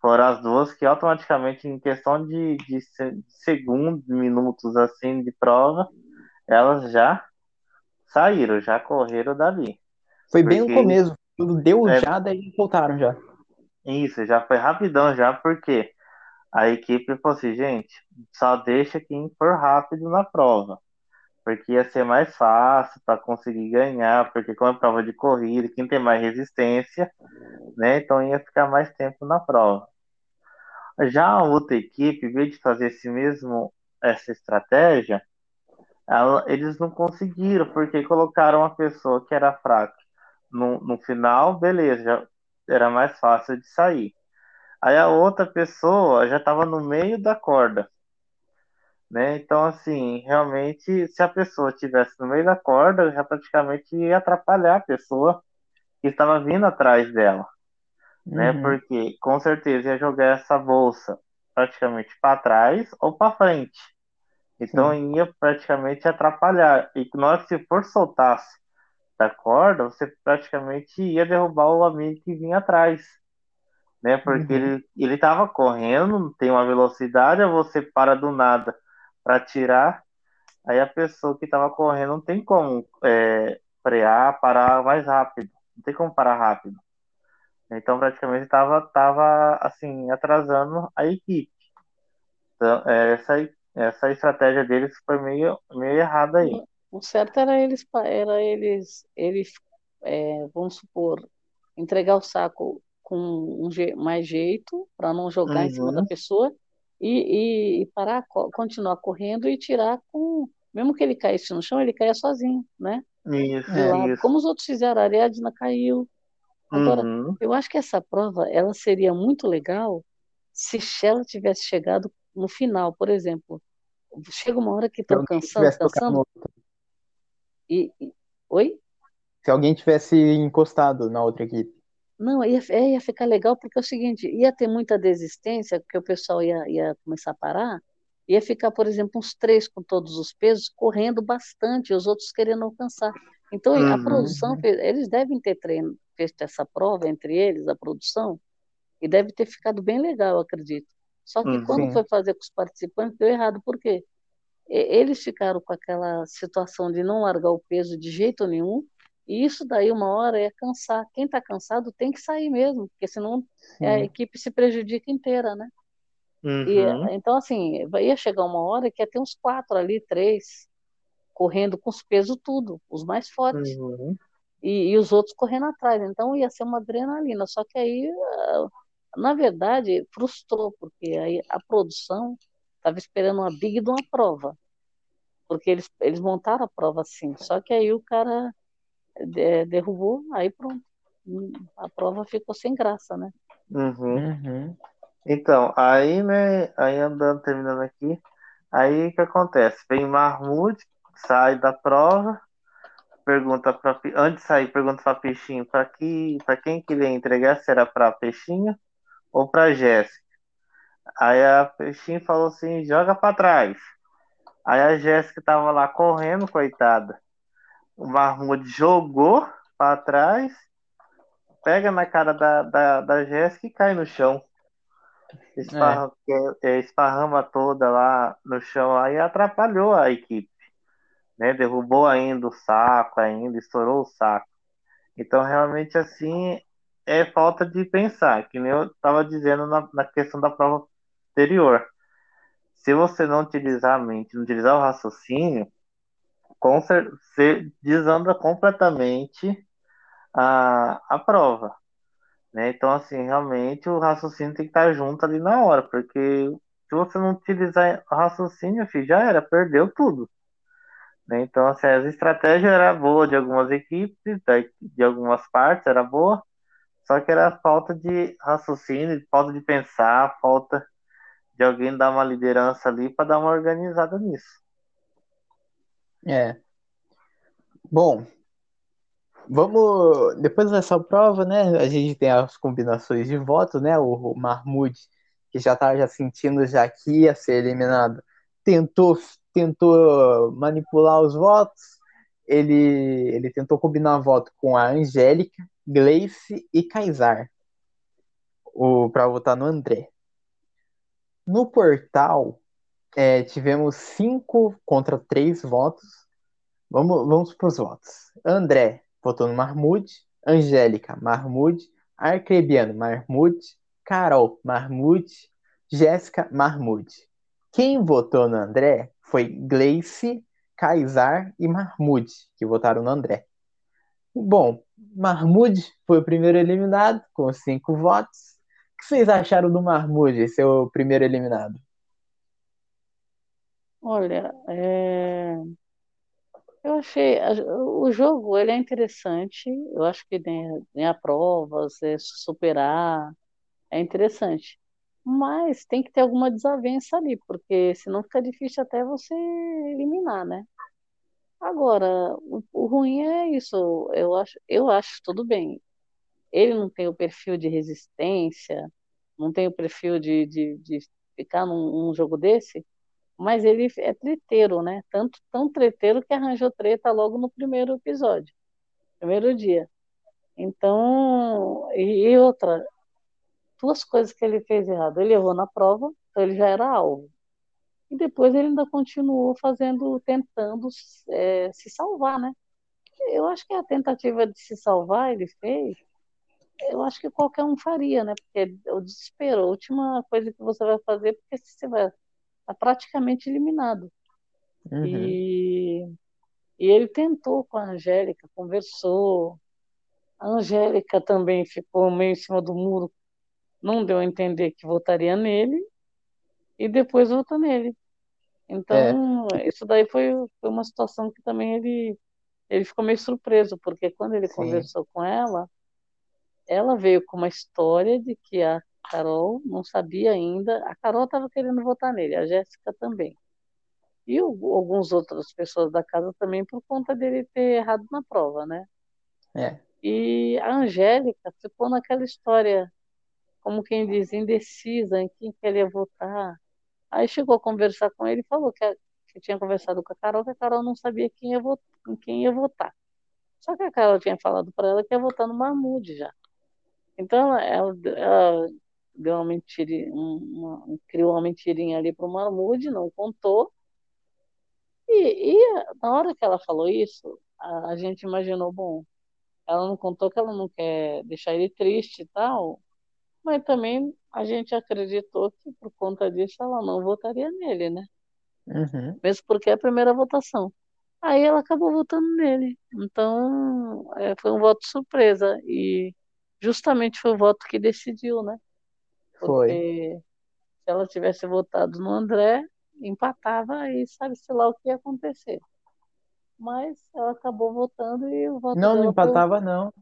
Foram as duas que automaticamente, em questão de, de segundos, minutos assim de prova, elas já saíram, já correram dali. Foi bem no começo, tudo deu é, já, daí voltaram já. Isso, já foi rapidão já, porque a equipe falou assim, gente, só deixa quem for rápido na prova. Porque ia ser mais fácil para conseguir ganhar, porque como é prova de corrida, quem tem mais resistência, né? Então ia ficar mais tempo na prova. Já a outra equipe, em vez de fazer esse mesmo, essa estratégia, ela, eles não conseguiram, porque colocaram uma pessoa que era fraca no, no final, beleza, já era mais fácil de sair. Aí a outra pessoa já estava no meio da corda. Né? Então, assim, realmente, se a pessoa estivesse no meio da corda, já praticamente ia atrapalhar a pessoa que estava vindo atrás dela. Né? Uhum. Né? Porque com certeza ia jogar essa bolsa praticamente para trás ou para frente. Então Sim. ia praticamente atrapalhar. E na hora que se for soltasse da corda, você praticamente ia derrubar o amigo que vinha atrás. Né? Porque uhum. ele, ele tava correndo, tem uma velocidade, você para do nada para tirar, aí a pessoa que estava correndo não tem como é, frear, parar mais rápido. Não tem como parar rápido. Então praticamente estava tava, assim, atrasando a equipe. Então, é, essa, essa estratégia deles foi meio, meio errada aí. O certo era eles, era eles, eles é, vamos supor, entregar o saco com um je mais jeito, para não jogar uhum. em cima da pessoa, e, e, e, parar, continuar correndo e tirar com. Mesmo que ele caísse no chão, ele caia sozinho, né? Isso, é, isso. Como os outros fizeram, a Ariadna caiu. Agora, uhum. eu acho que essa prova ela seria muito legal se ela tivesse chegado no final, por exemplo. chega uma hora que estão cansando, cansando. E, e, oi? Se alguém tivesse encostado na outra equipe. Não, ia, é, ia ficar legal porque é o seguinte, ia ter muita desistência, porque o pessoal ia, ia começar a parar, ia ficar, por exemplo, uns três com todos os pesos, correndo bastante, os outros querendo alcançar. Então, uhum. a produção, eles devem ter treino, feito essa prova entre eles, a produção, e deve ter ficado bem legal, acredito. Só que uhum. quando foi fazer com os participantes, deu errado, por quê? Eles ficaram com aquela situação de não largar o peso de jeito nenhum, e isso daí, uma hora, é cansar. Quem está cansado tem que sair mesmo, porque senão Sim. a equipe se prejudica inteira, né? Uhum. E, então, assim, ia chegar uma hora que ia ter uns quatro ali, três, correndo com os pesos tudo, os mais fortes. Uhum. E, e, os outros correndo atrás. Então, ia ser uma adrenalina. Só que aí, ah, na verdade, frustrou, porque aí a produção estava esperando uma big de uma prova. Porque eles, eles montaram a prova assim. Só que aí o cara é, derrubou, aí pronto. A prova ficou sem graça, né? Uhum. Uhum. Então, aí, né, aí andando, terminando aqui, aí o que acontece? Vem Mahmoud, sai da prova, pergunta para antes de sair, pergunta para Peixinho para que, para quem que ele ia entregar, se era para Peixinho ou para Jéssica. Aí a Peixinho falou assim, joga para trás. Aí a Jéssica tava lá correndo, coitada. O Mahmoud jogou para trás, pega na cara da, da, da Jéssica e cai no chão. Esparra, é. É, esparrama toda lá no chão aí atrapalhou a equipe. Né? Derrubou ainda o saco, ainda estourou o saco. Então, realmente, assim, é falta de pensar, que nem eu estava dizendo na, na questão da prova anterior. Se você não utilizar a mente, não utilizar o raciocínio, com você desanda completamente a, a prova. Né? Então, assim, realmente o raciocínio tem que estar junto ali na hora, porque se você não utilizar o raciocínio, filho, já era, perdeu tudo. Né? Então, assim, as estratégias eram boas de algumas equipes, de algumas partes era boa, só que era falta de raciocínio, falta de pensar, falta de alguém dar uma liderança ali para dar uma organizada nisso. É. Bom, vamos. Depois dessa prova, né? A gente tem as combinações de voto, né? O, Mahmoud, que já tá já sentindo já que ia ser eliminado, tentou, tentou manipular os votos. Ele, ele tentou combinar voto com a Angélica, Gleice e Kaysar para votar no André. No portal, é, tivemos cinco contra três votos. Vamos, vamos para os votos. André votou no Marmude, Angélica, Marmude, Arcrebiano, Marmude, Carol, Marmude, Jéssica, Marmude. Quem votou no André foi Gleice, Kaysar e Marmude, que votaram no André. Bom, Marmude foi o primeiro eliminado, com cinco votos. O que vocês acharam do Marmude, seu primeiro eliminado? Olha, é... eu achei o jogo ele é interessante. Eu acho que a provas, é superar, é interessante. Mas tem que ter alguma desavença ali, porque senão fica difícil até você eliminar, né? Agora, o, o ruim é isso. Eu acho, eu acho tudo bem. Ele não tem o perfil de resistência, não tem o perfil de, de, de ficar num, num jogo desse, mas ele é treteiro, né? Tanto tão treteiro que arranjou treta logo no primeiro episódio, primeiro dia. Então, e, outra, duas coisas que ele fez errado. Ele errou na prova, então ele já era alvo. E depois ele ainda continuou fazendo, tentando é, se salvar, né? Eu acho que a tentativa de se salvar ele fez, eu acho que qualquer um faria, né? Porque o desespero, a última coisa que você vai fazer, porque você vai estar tá praticamente eliminado. Uhum. E, e ele tentou com a Angélica, conversou. A Angélica também ficou meio em cima do muro, não deu a entender que votaria nele, e depois votou nele. Então, é. isso daí foi, foi uma situação que também ele, ele ficou meio surpreso, porque quando ele Sim. conversou com ela, ela veio com uma história de que a Carol não sabia ainda, a Carol estava querendo votar nele, a Jéssica também. E o, algumas outras pessoas da casa também por conta dele ter errado na prova, né? É. E a Angélica ficou naquela história, como quem diz, indecisa em quem queria votar. Aí chegou a conversar com ele e falou que, que tinha conversado com a Carol, que a Carol não sabia quem ia votar, em quem ia votar. Só que a Carol tinha falado para ela que ia votar no Mahmoud já. Então ela, ela deu uma mentirinha, uma, criou uma mentirinha ali para o Mahmoud, não contou. E, e, na hora que ela falou isso, a, a gente imaginou, bom, ela não contou que ela não quer deixar ele triste e tal, mas também a gente acreditou que por conta disso ela não votaria nele, né? Uhum. Mesmo porque é a primeira votação. Aí ela acabou votando nele. Então, é, foi um voto surpresa. E justamente foi o voto que decidiu, né? Porque Foi. se ela tivesse votado no André, empatava e sabe-se lá o que ia acontecer. Mas ela acabou votando e o voto Não, não dela foi- empatava, não.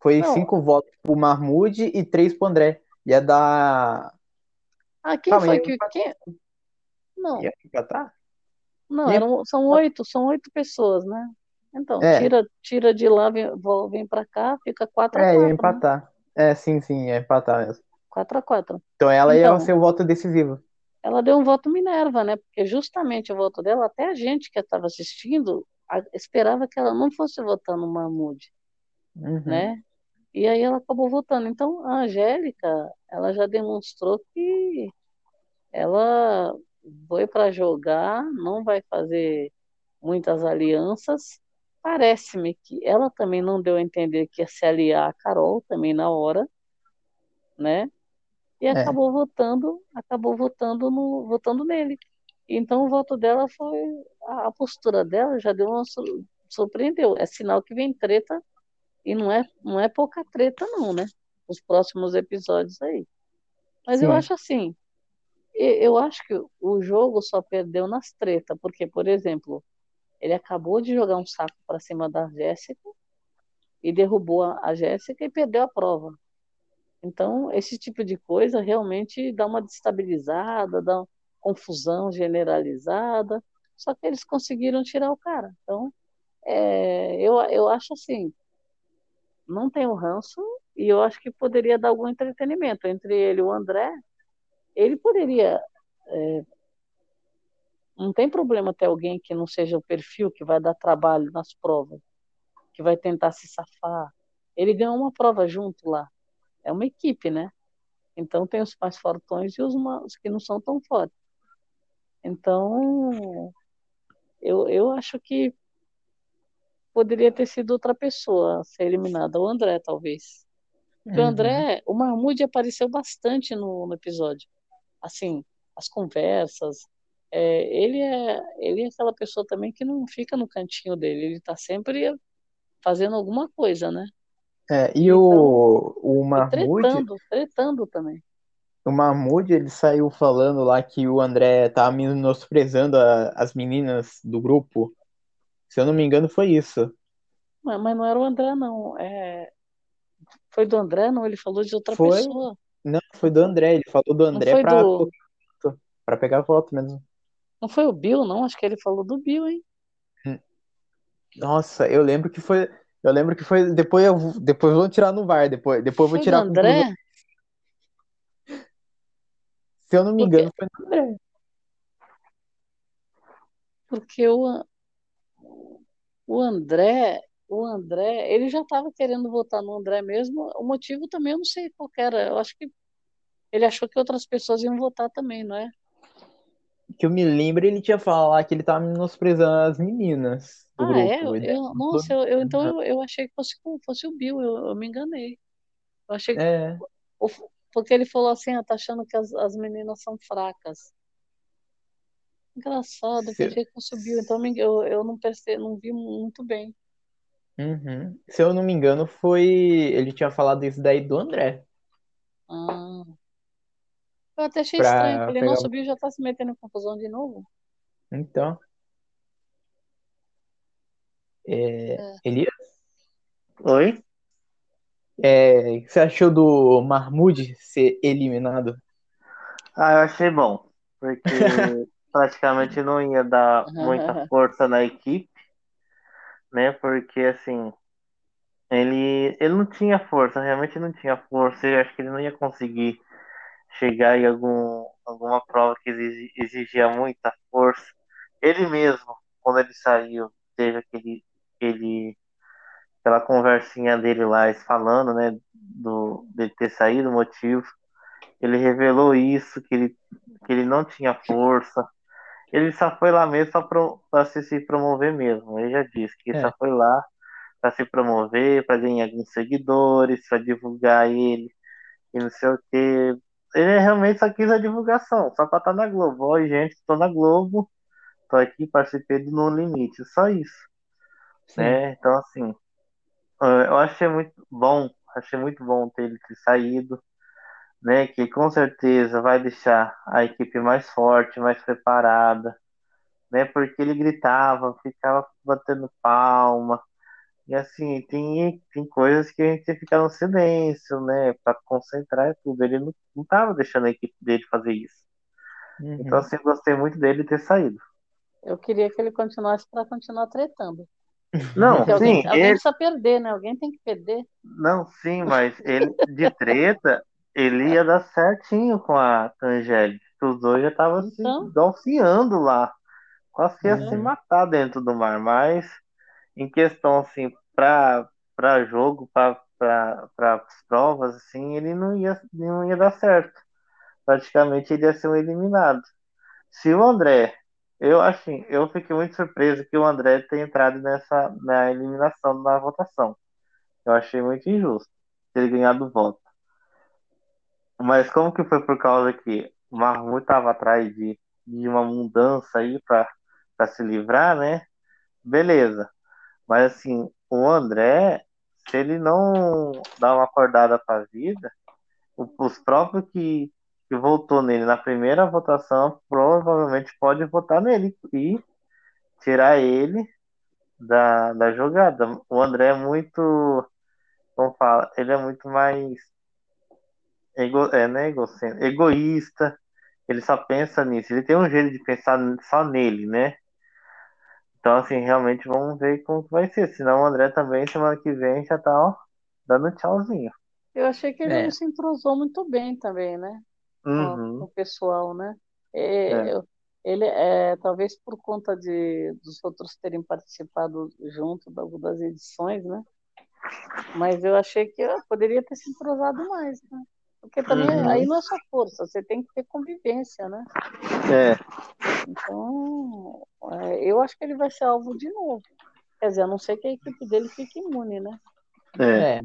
Foi Não. cinco votos pro Mahmoud e três pro André. Ia dar. Ah, quem Calma, foi que. empatar. Quem... Não, Ia empatar? não, ia- eram, são oito, são oito pessoas, né? Então, É. tira, tira de lá, vem, vem pra cá, fica 4 a É, 4 ia né? É, sim, sim, ia empatar mesmo. 4 a 4 Então ela Então. ia ser o voto decisivo. ela deu um voto Minerva, né? Porque justamente o voto dela, até a gente que estava assistindo, a- esperava que ela não fosse votar no Mahmoud, Uhum. né? E aí ela acabou votando. Então, a Angélica, ela já demonstrou que ela foi para jogar, não vai fazer muitas alianças. Parece-me que ela também não deu a entender que ia se aliar a Carol também na hora, né? E É. acabou votando, acabou votando no, votando nele. Então o voto dela foi a, postura dela já deu uma sur- surpreendeu. É sinal que vem treta e não é não é pouca treta não, né? Os próximos episódios aí. Mas eu Sim. acho assim, eu acho que o jogo só perdeu nas tretas, porque por exemplo, ele acabou de jogar um saco para cima da Jéssica e derrubou a, Jéssica e perdeu a prova. Então, esse tipo de coisa realmente dá uma destabilizada, dá uma confusão generalizada. Só que eles conseguiram tirar o cara. Então, é, eu, eu acho assim, não tem o ranço e eu acho que poderia dar algum entretenimento entre ele e o André. Ele poderia. é, não tem problema ter alguém que não seja o perfil que vai dar trabalho nas provas, que vai tentar se safar. Ele ganhou uma prova junto lá. É uma equipe, né? Então tem os mais fortões e os, os que não são tão fortes. Então, eu, eu acho que poderia ter sido outra pessoa a ser eliminada, o André, talvez. Porque o Uhum. André, o Mahmoud apareceu bastante no, no episódio. Assim, as conversas. É, ele, é, ele é aquela pessoa também que não fica no cantinho dele, ele está sempre fazendo alguma coisa, né? É, e Então, o, o Mahmoud, tretando, tretando também. o Mahmoud, ele saiu falando lá que o André tava menosprezando a- as meninas do grupo. Se eu não me engano, foi isso. Mas, mas não era o André, não. É, foi do André, não? Ele falou de outra Foi. pessoa. Não, foi do André. Ele falou do André pra, do. pra pegar voto mesmo. Não foi o Bill, não? Acho que ele falou do Bill, hein? Nossa, eu lembro que foi. Eu lembro que foi. Depois eu, depois vou tirar no VAR. Depois, depois eu vou tirar conclusão. André? Se eu não me Porque, engano, foi do André. porque o, o André, o André, ele já estava querendo votar no André mesmo. O motivo também eu não sei qual que era. Eu acho que ele achou que outras pessoas iam votar também, não é? Que eu me lembro, ele tinha falado que ele tava menosprezando as meninas Ah, é? grupo. Eu, daí eu- falou- nossa, eu, eu- então eu, eu achei que fosse, fosse o Bill, eu, eu me enganei. Eu achei que É, Porque ele falou assim, ah, tá achando que as, as meninas são fracas. Engraçado, eu Se- pensei que fosse o Bill, então eu, eu não percebi, não vi muito bem. uhum. Se eu não me engano, foi. Ele tinha falado isso daí do André. Ah. Eu até achei Pra estranho, falei, pegar- nossa, o Bill já tá se metendo em confusão de novo. Então. É, É. Elias, Oi? é, o que você achou do Mahmoud ser eliminado? Ah, eu achei bom. Porque praticamente não ia dar muita força na equipe, né? Porque assim, ele, ele não tinha força, realmente não tinha força. Eu acho que ele não ia conseguir chegar em algum, alguma prova que exigia muita força. Ele mesmo, quando ele saiu, teve aquele, aquele aquela conversinha dele lá, falando, né, do, de ter saído o motivo. Ele revelou isso, que ele, que ele não tinha força. Ele só foi lá mesmo para se, se promover mesmo. Ele já disse que é. só foi lá para se promover, para ganhar alguns seguidores, para divulgar ele e não sei o que. Ele realmente só quis a divulgação, só para estar tá na Globo. Oi, gente, estou na Globo, estou aqui, participei do No Limite, só isso. Né? Então, assim, eu achei muito bom, achei muito bom ter ele ter saído, né? Que com certeza vai deixar a equipe mais forte, mais preparada, né? Porque ele gritava, ficava batendo palma, e assim, tem, tem coisas que a gente tem que ficar no silêncio, né? Para concentrar tudo. Ele não, não tava deixando a equipe dele fazer isso. Uhum. Então, assim, gostei muito dele ter saído. Eu queria que ele continuasse para continuar tretando. Não, Porque sim. Alguém, ele... precisa perder, né? Alguém tem que perder. Não, sim, mas ele de treta, ele ia dar certinho com a Angélica. Os dois já estavam então... se golfeando lá. Quase que ia é. se matar dentro do mar, mas em questão assim para jogo, para as provas, assim, ele não ia, não ia dar certo. Praticamente ele ia ser um eliminado. Se o André, eu assim, eu fiquei muito surpreso que o André tenha entrado nessa na eliminação na votação. Eu achei muito injusto ter ganhado voto. Mas como que foi por causa que o Marmut estava atrás de, de uma mudança aí para se livrar, né? Beleza. Mas assim, o André, se ele não dá uma acordada para a vida, os próprios que, que votou nele na primeira votação provavelmente pode votar nele e tirar ele da, da jogada. O André é muito, como fala, ele é muito mais ego, é, né, egoísta, ele só pensa nisso, ele tem um jeito de pensar só nele, né? Então, assim, realmente vamos ver como vai ser. Senão o André também, semana que vem, já tá ó, dando tchauzinho. Eu achei que ele é. não se entrosou muito bem também, né? Uhum. Com, o pessoal, né? É, é. Ele, é, talvez por conta de dos outros terem participado junto das edições, né? Mas eu achei que eu poderia ter se entrosado mais, né? Porque também uhum. aí não é só força, você tem que ter convivência, né? É. Então, é, eu acho que ele vai ser alvo de novo. Quer dizer, a não ser que a equipe dele fique imune, né? É. é.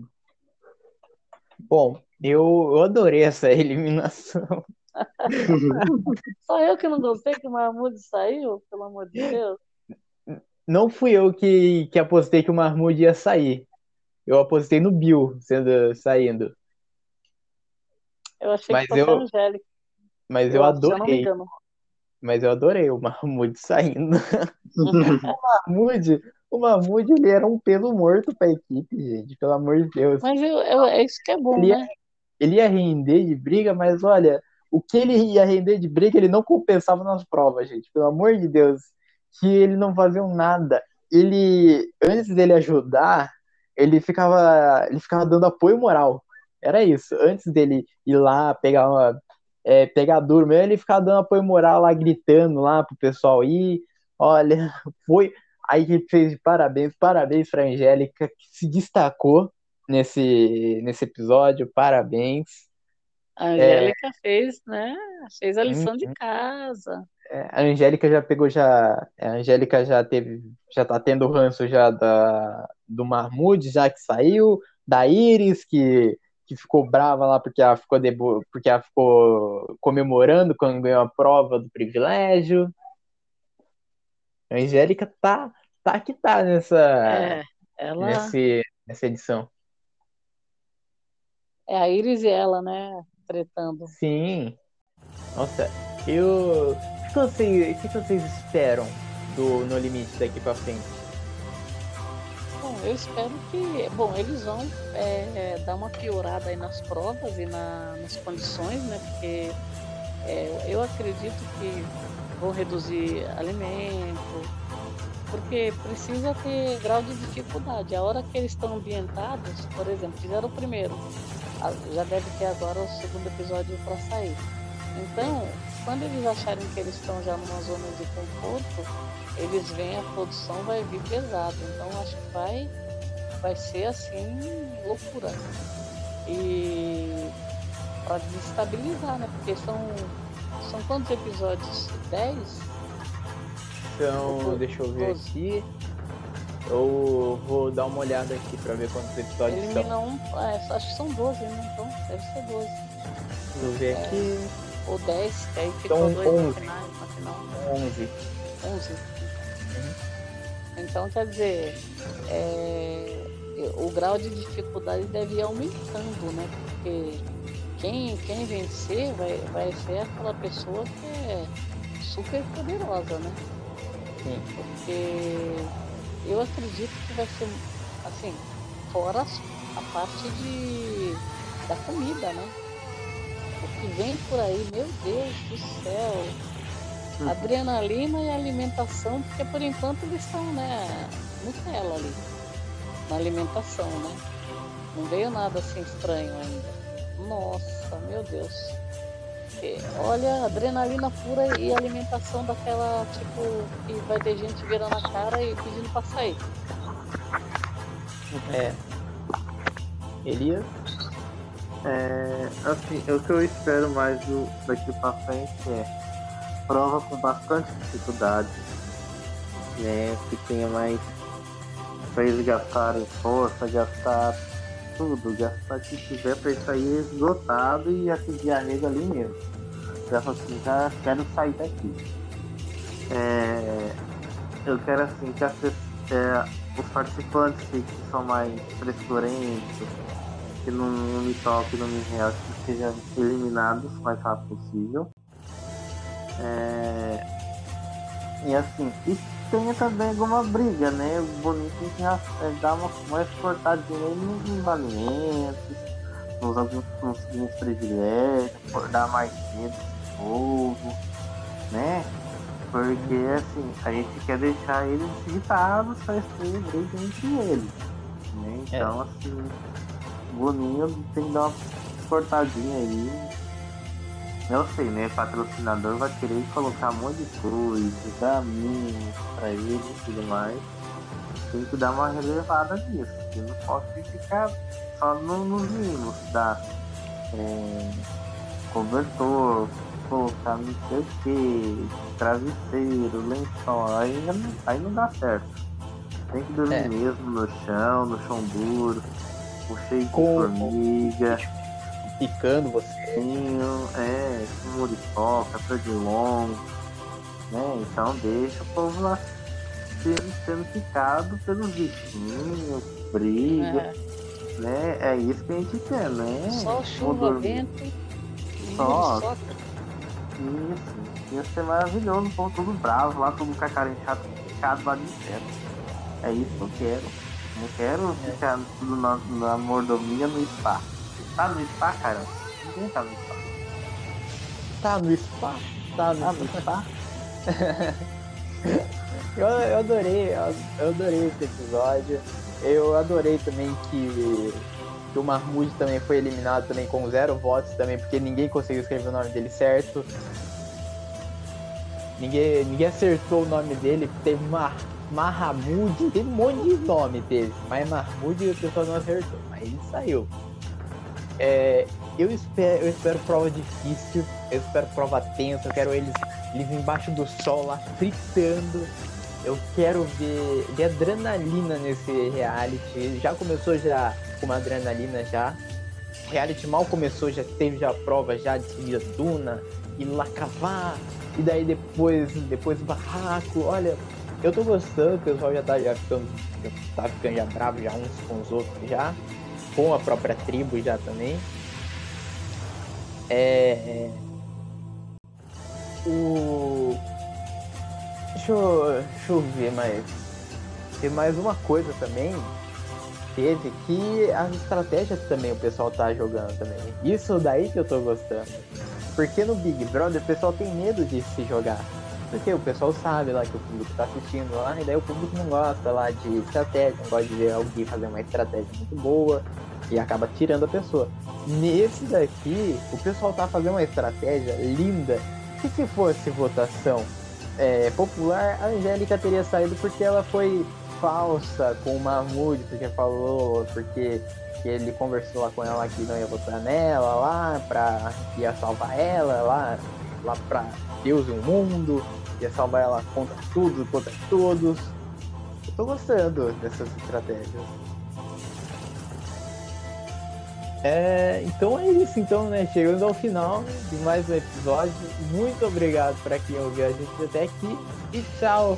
Bom, eu, eu adorei essa eliminação. Só eu que não gostei que o Mahmoud saiu, pelo amor de Deus. Não fui eu que, que apostei que o Mahmoud ia sair. Eu apostei no Bill sendo, saindo. Eu achei mas que fosse eu, Angélica. Mas eu, eu adorei. Mas eu adorei o Mahmoud saindo. o Mahmoud, o Mahmoud, ele era um pelo morto pra equipe, gente, pelo amor de Deus. Mas eu, eu, é isso que é bom, ele né? Ia, ele ia render de briga, mas olha, o que ele ia render de briga, ele não compensava nas provas, gente, pelo amor de Deus. Que ele não fazia nada. Ele, antes dele ajudar, ele ficava, ele ficava dando apoio moral. Era isso. Antes dele ir lá pegar uma, é, pegar duro mesmo, ele ficava dando apoio moral lá, gritando lá pro pessoal ir. Olha, foi. Aí que fez de parabéns, parabéns pra Angélica, que se destacou nesse, nesse episódio, parabéns. A Angélica é, fez, né? Fez a lição de uhum. casa. É, a Angélica já pegou já. A Angélica já teve. Já tá tendo ranço já da, do Marmude, já que saiu, da Iris, que que ficou brava lá porque ela ficou, debo... porque ela ficou comemorando quando ganhou a prova do privilégio. A Angélica tá, tá que tá nessa, é, ela... nesse, nessa edição. É a Iris e ela, né? Tretando. Sim. Nossa, eu. O que vocês, o que vocês esperam do No Limite daqui pra frente? Eu espero que, bom, eles vão é, dar uma piorada aí nas provas e na, nas condições, né? Porque é, eu acredito que vão reduzir alimento, porque precisa ter grau de dificuldade. A hora que eles estão ambientados, por exemplo, fizeram o primeiro, já deve ter agora o segundo episódio para sair. Então, quando eles acharem que eles estão já numa zona de conforto, eles veem a produção vai vir pesado. Então acho que vai, vai ser assim loucura. E para desestabilizar, né? Porque são, são quantos episódios? 10? Então, deixa eu ver 12. aqui. Eu vou dar uma olhada aqui pra ver quantos episódios Elimina são. Um, é, acho que são 12, né? Então deve ser 12. Vou ver é, aqui. Ou 10, que aí ficou são 2 11. no final. No final. 11. 11. Uhum. Então, quer dizer, é, o grau de dificuldade deve ir aumentando, né? Porque quem, quem vencer vai, vai ser aquela pessoa que é super poderosa, né? Sim. Porque eu acredito que vai ser assim, fora a parte de da comida, né? Que vem por aí, meu Deus do céu. Hum. Adrenalina e alimentação, porque por enquanto eles estão, né, Nutella ali. Na alimentação, né? Não veio nada assim estranho ainda. Nossa, meu Deus. Olha, adrenalina pura e alimentação daquela, tipo, que vai ter gente virando a cara e pedindo pra sair. É. Elias? É, assim, o que eu espero mais do, daqui pra frente é prova com bastante dificuldade, né? Que tenha mais pra eles gastarem força, gastar tudo, gastar o que tiver pra isso aí esgotado e atingir a rede ali mesmo. Já assim, já quero sair daqui. É, eu quero assim que as, é, os participantes que, são mais frescurentos, que não, não me toquem, não me realce, que sejam eliminados o mais rápido possível. É, e assim, e tenha também alguma briga, né? O bonito é dar uma mais cortadinha nos, nos alimentos, nos alguns, nos, nos privilégios, dar mais medo esse povo, né? Porque assim, a gente quer deixar eles irritados para ter briga entre eles. Né? Então é. assim, Boninho tem que dar uma cortadinha aí eu sei, né? Patrocinador vai querer colocar um monte de coisa, mínimo pra ele e tudo mais. Tem que dar uma relevada nisso. Eu não posso ficar só no, nos mínimos da é, cobertor, colocar não sei o que, travesseiro, lençol, aí não, aí não dá certo. Tem que dormir é. mesmo no chão, no chão duro, o cheio de formiga picando você. Sim, é, muriçoca, perdilongo, né? Então deixa o povo lá sendo, sendo picado pelos bichinhos, briga, é. né? É isso que a gente quer, né? Só chuva, vento, só. Isso, ia ser maravilhoso, o povo todo bravo lá, todo com a cara inchada, picado lá de inferno. É isso que eu quero. Não quero ficar na, na mordomia no espaço. Tá no spa, cara? Ninguém tá no spa. Tá no spa? Tá no, tá no spa? eu, eu adorei, eu adorei esse episódio. Eu adorei também que, que o Mahmoud também foi eliminado também com zero votos também, porque ninguém conseguiu escrever o nome dele certo. Ninguém, ninguém acertou o nome dele, teve uma Mahamud, teve um monte de nome teve, mas Mahmoud o pessoal não acertou, mas ele saiu. É, eu, espero, eu espero prova difícil, eu espero prova tensa, eu quero eles, eles embaixo do sol lá fritando. Eu quero ver, ver adrenalina nesse reality. Já começou já com uma adrenalina já. Reality mal começou, já teve já a prova já de subir a duna e lá cavar. E daí depois, depois o barraco. Olha, eu tô gostando, o pessoal já tá já ficando, já tá ficando já bravo já uns com os outros já com a própria tribo já também. É, é, o. Deixa eu, deixa eu ver mais. Tem mais uma coisa também. Teve que as estratégias também o pessoal tá jogando também. Isso daí que eu tô gostando. Porque no Big Brother o pessoal tem medo de se jogar. Porque o pessoal sabe lá que o público tá assistindo lá, e daí o público não gosta lá de estratégia, não gosta de ver alguém fazer uma estratégia muito boa e acaba tirando a pessoa. Nesse daqui, o pessoal tá fazendo uma estratégia linda, que se fosse votação é, popular, a Angélica teria saído porque ela foi falsa com o Mahmoud, porque falou, porque ele conversou lá com ela que não ia votar nela lá, pra ia salvar ela lá, lá pra Deus e o mundo, ia salvar ela contra tudo, contra todos. Eu tô gostando dessas estratégias. É, então é isso, então, né? Chegando ao final de mais um episódio. Muito obrigado para quem ouviu a gente até aqui e tchau!